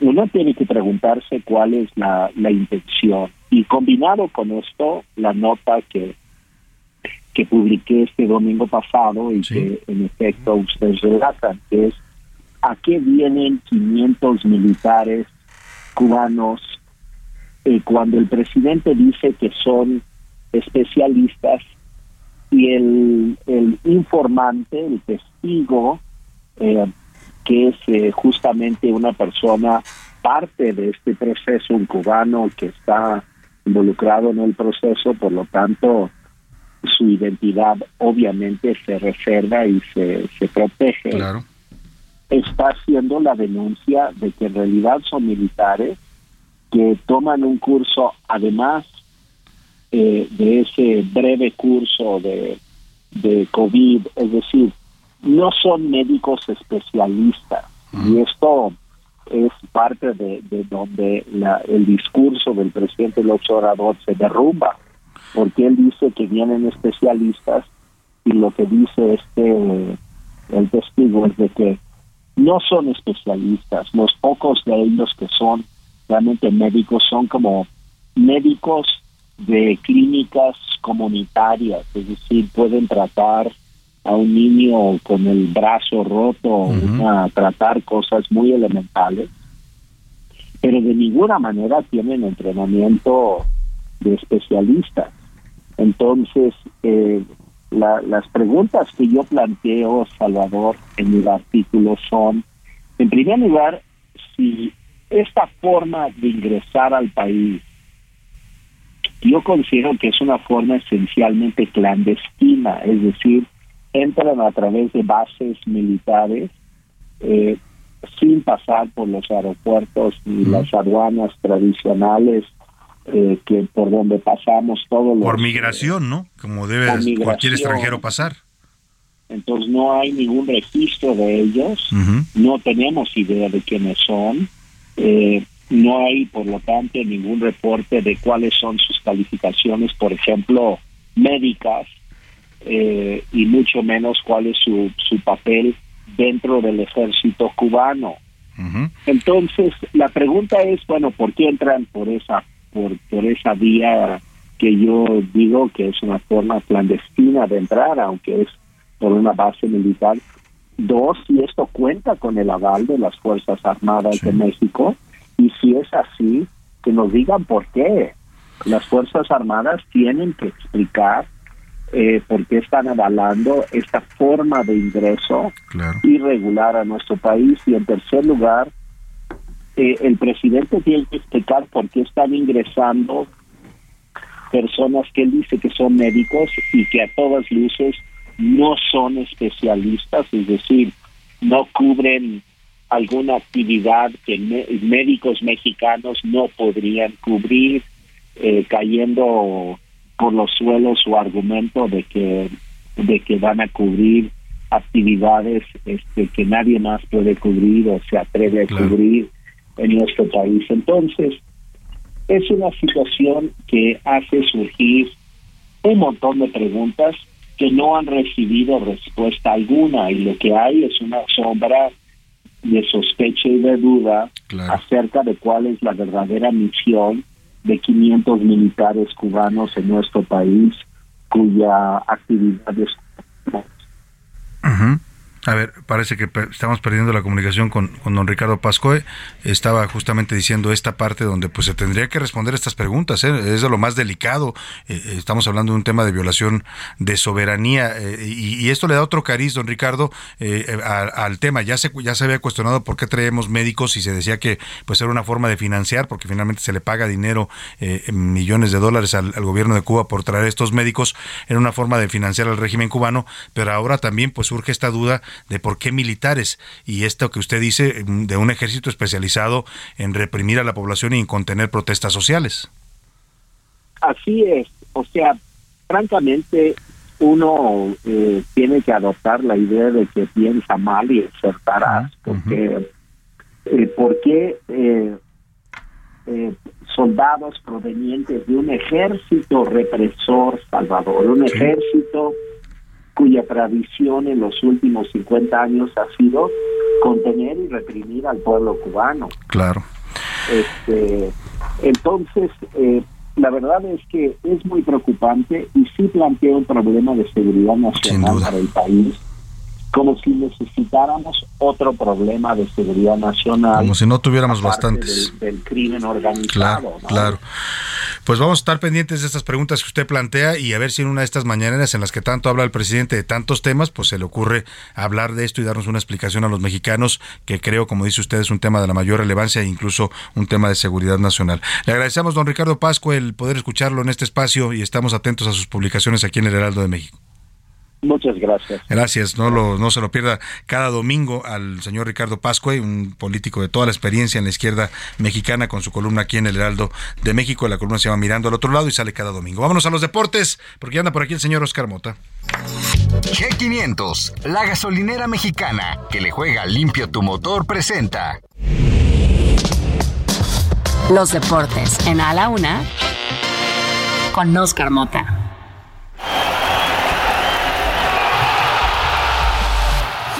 Uno tiene que preguntarse cuál es la, la intención. Y combinado con esto, la nota que, que publiqué este domingo pasado y que en efecto ustedes relatan, que es a qué vienen 500 militares cubanos eh, cuando el presidente dice que son especialistas y el, el informante, el testigo, eh, que es eh, justamente una persona parte de este proceso, un cubano que está involucrado en el proceso, por lo tanto su identidad obviamente se reserva y se, se protege. Claro. Está haciendo la denuncia de que en realidad son militares que toman un curso, además eh, de ese breve curso de, de COVID, es decir, no son médicos especialistas. Y esto es parte de, de donde la, el discurso del presidente López Obrador se derrumba, porque él dice que vienen especialistas y lo que dice este el testigo es de que no son especialistas, los pocos de ellos que son realmente médicos son como médicos de clínicas comunitarias, es decir, pueden tratar a un niño con el brazo roto, una, tratar cosas muy elementales, pero de ninguna manera tienen entrenamiento de especialistas. Entonces, eh, las preguntas que yo planteo, Salvador, en mi artículo son, en primer lugar, si esta forma de ingresar al país, yo considero que es una forma esencialmente clandestina, es decir, entran a través de bases militares eh, sin pasar por los aeropuertos ni las aduanas tradicionales eh, que por donde pasamos todos los... Por migración, ¿no? Como debe cualquier extranjero pasar. Entonces no hay ningún registro de ellos, no tenemos idea de quiénes son, eh, no hay por lo tanto ningún reporte de cuáles son sus calificaciones, por ejemplo, médicas, eh, y mucho menos cuál es su, su papel dentro del ejército cubano. Entonces, la pregunta es, bueno, ¿por qué entran por esa por, por esa vía que yo digo que es una forma clandestina de entrar, aunque es por una base militar? Dos, si esto cuenta con el aval de las Fuerzas Armadas de México, y si es así, que nos digan por qué. Las Fuerzas Armadas tienen que explicar eh, por qué están avalando esta forma de ingreso irregular a nuestro país. Y en tercer lugar, eh, el presidente tiene que explicar por qué están ingresando personas que él dice que son médicos y que a todas luces no son especialistas, es decir, no cubren alguna actividad que médicos mexicanos no podrían cubrir, eh, cayendo por los suelos su argumento de que de que van a cubrir actividades este que nadie más puede cubrir o se atreve a cubrir en nuestro país. Entonces, es una situación que hace surgir un montón de preguntas que no han recibido respuesta alguna y lo que hay es una sombra de sospecha y de duda acerca de cuál es la verdadera misión de 500 militares cubanos en nuestro país cuya actividad es a ver, parece que estamos perdiendo la comunicación con, don Ricardo Pascoe. Estaba justamente diciendo esta parte donde pues se tendría que responder estas preguntas. ¿eh? Es de lo más delicado. Eh, eh, estamos hablando de un tema de violación de soberanía y, esto le da otro cariz, don Ricardo, al tema. Ya se, ya se había cuestionado por qué traemos médicos y se decía que pues era una forma de financiar porque finalmente se le paga dinero, millones de dólares al, al gobierno de Cuba por traer estos médicos. Era una forma de financiar al régimen cubano, pero ahora también pues surge esta duda de por qué militares. Y esto que usted dice mm, de un ejército especializado en reprimir a la población y en contener protestas sociales. Así es, o sea, francamente uno eh, tiene que adoptar la idea de que piensa mal y acertarás, porque eh, ¿por qué eh, soldados provenientes de un ejército represor, Salvador, un ejército cuya tradición en los últimos 50 años ha sido contener y reprimir al pueblo cubano. Claro. Este, entonces, eh, la verdad es que es muy preocupante y sí plantea un problema de seguridad nacional para el país como si necesitáramos otro problema de seguridad nacional. Como si no tuviéramos bastantes. Del, crimen organizado. Claro, claro. Pues vamos a estar pendientes de estas preguntas que usted plantea y a ver si en una de estas mañaneras en las que tanto habla el presidente de tantos temas, pues se le ocurre hablar de esto y darnos una explicación a los mexicanos, que creo, como dice usted, es un tema de la mayor relevancia e incluso un tema de seguridad nacional. Le agradecemos, don Ricardo Pascua, el poder escucharlo en este espacio y estamos atentos a sus publicaciones aquí en el Heraldo de México. Muchas gracias. Gracias, no, lo, no se lo pierda cada domingo al señor Ricardo Pascue, un político de toda la experiencia en la izquierda mexicana, con su columna aquí en el Heraldo de México. La columna se llama Mirando al otro lado y sale cada domingo. Vámonos a los deportes, porque anda por aquí el señor Oscar Mota. G500, la gasolinera mexicana que le juega limpio tu motor, presenta. Los deportes en A la Una con Oscar Mota.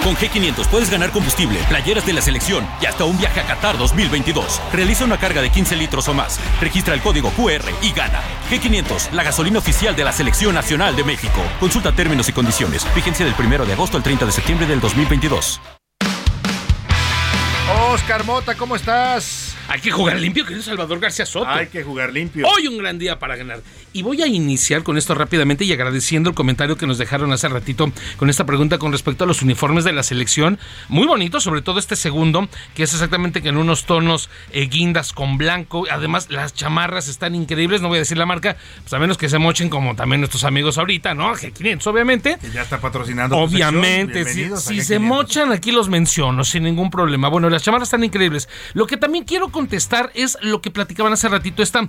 Con G500 puedes ganar combustible, playeras de la selección y hasta un viaje a Qatar 2022. Realiza una carga de 15 litros o más. Registra el código QR y gana. G500, la gasolina oficial de la Selección Nacional de México. Consulta términos y condiciones. Vigencia del 1 de agosto al 30 de septiembre del 2022. Oscar Mota, ¿cómo estás? Hay que jugar limpio, querido Salvador García Soto. Hay que jugar limpio. Hoy un gran día para ganar. Y voy a iniciar con esto rápidamente y agradeciendo el comentario que nos dejaron hace ratito con esta pregunta con respecto a los uniformes de la selección. Muy bonito, sobre todo este segundo, que es exactamente que en unos tonos eh, guindas con blanco. Además, las chamarras están increíbles. No voy a decir la marca, pues a menos que se mochen como también nuestros amigos ahorita, ¿no? G500, obviamente. Que ya está patrocinando. Obviamente, si, si se mochan, aquí los menciono sin ningún problema. Bueno, las chamarras están increíbles. Lo que también quiero contestar es lo que platicaban hace ratito, este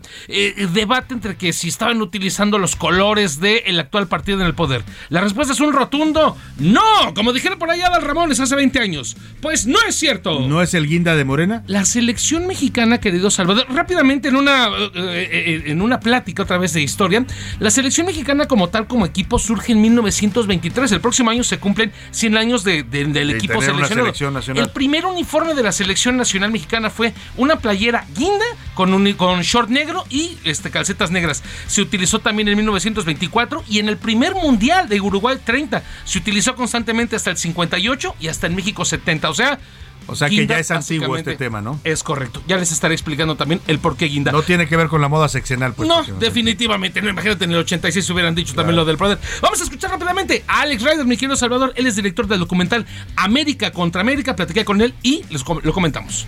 debate entre que si estaban utilizando los colores del actual partido en el poder. La respuesta es un rotundo no, como dijera por allá Dal Ramones hace 20 años. Pues no es cierto. ¿No es el guinda de Morena? La selección mexicana, querido Salvador, rápidamente en una, eh, en una plática otra vez de historia, la selección mexicana como tal, como equipo, surge en 1923. El próximo año se cumplen 100 años del equipo seleccionado. El primer uniforme de la selección nacional mexicana fue una playera guinda con, un, con short negro y este, calcetas negras. Se utilizó también en 1924 y en el primer mundial de Uruguay 30. Se utilizó constantemente hasta el 58 y hasta en México 70. O sea, o sea que ya es antiguo este tema, ¿no? Es correcto. Ya les estaré explicando también el por qué guinda. No tiene que ver con la moda seccional, pues. No, definitivamente. No, imagínate, en el 86 hubieran dicho también lo del poder. Vamos a escuchar rápidamente a Alex Ryder, mi querido Salvador. Él es director del documental América contra América. Platiqué con él y les, lo comentamos.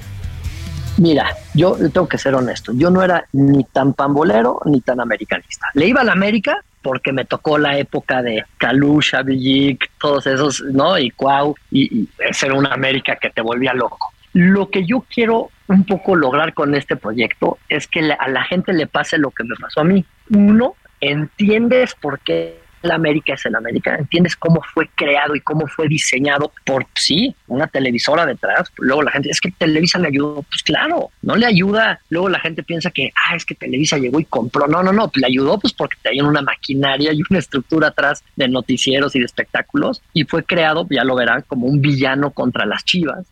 Mira, yo tengo que ser honesto, yo no era ni tan pambolero ni tan americanista. Le iba a la América porque me tocó la época de Kalusha, Villic, todos esos, ¿no? Y Cuau, y, ser una América que te volvía loco. Lo que yo quiero un poco lograr con este proyecto es que a la gente le pase lo que me pasó a mí. Uno, entiendes por qué la América es el América, entiendes cómo fue creado y cómo fue diseñado por, sí, una televisora detrás. Luego la gente, es que Televisa le ayudó. Pues claro, no le ayuda. Luego la gente piensa que, ah, es que Televisa llegó y compró. No, no, no, le ayudó pues porque tenía una maquinaria y una estructura atrás de noticieros y de espectáculos y fue creado, ya lo verán, como un villano contra las chivas.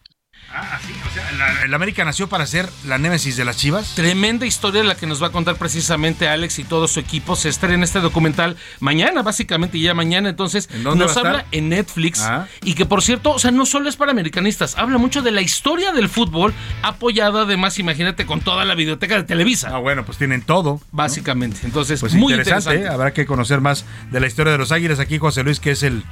Ah, sí, o sea, el América nació para ser la némesis de las Chivas. Tremenda historia la que nos va a contar precisamente Alex y todo su equipo. Se estrena este documental mañana, básicamente, ya mañana. Entonces, nos habla en Netflix. Ah. Y que, por cierto, o sea, no solo es para americanistas, habla mucho de la historia del fútbol, apoyada además, imagínate, con toda la biblioteca de Televisa. Ah, bueno, pues tienen todo. Básicamente. Entonces, pues muy interesante. ¿eh? Habrá que conocer más de la historia de los Águilas. Aquí José Luis, que es el.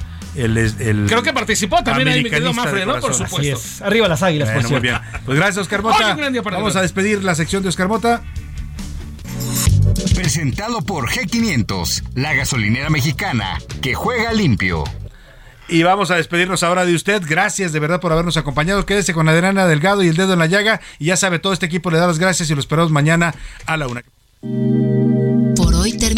El, Creo que participó también ahí, mi querido Mafre, ¿no? Por supuesto. Arriba las Águilas, bueno, Muy bien. Pues gracias, Oscar Mota. Vamos a despedir la sección de Oscar Mota. Presentado por G500, la gasolinera mexicana que juega limpio. Y vamos a despedirnos ahora de usted. Gracias de verdad por habernos acompañado. Quédese con Adriana Delgado y el dedo en la llaga. Y ya sabe, todo este equipo le da las gracias y lo esperamos mañana a la una. Por hoy termina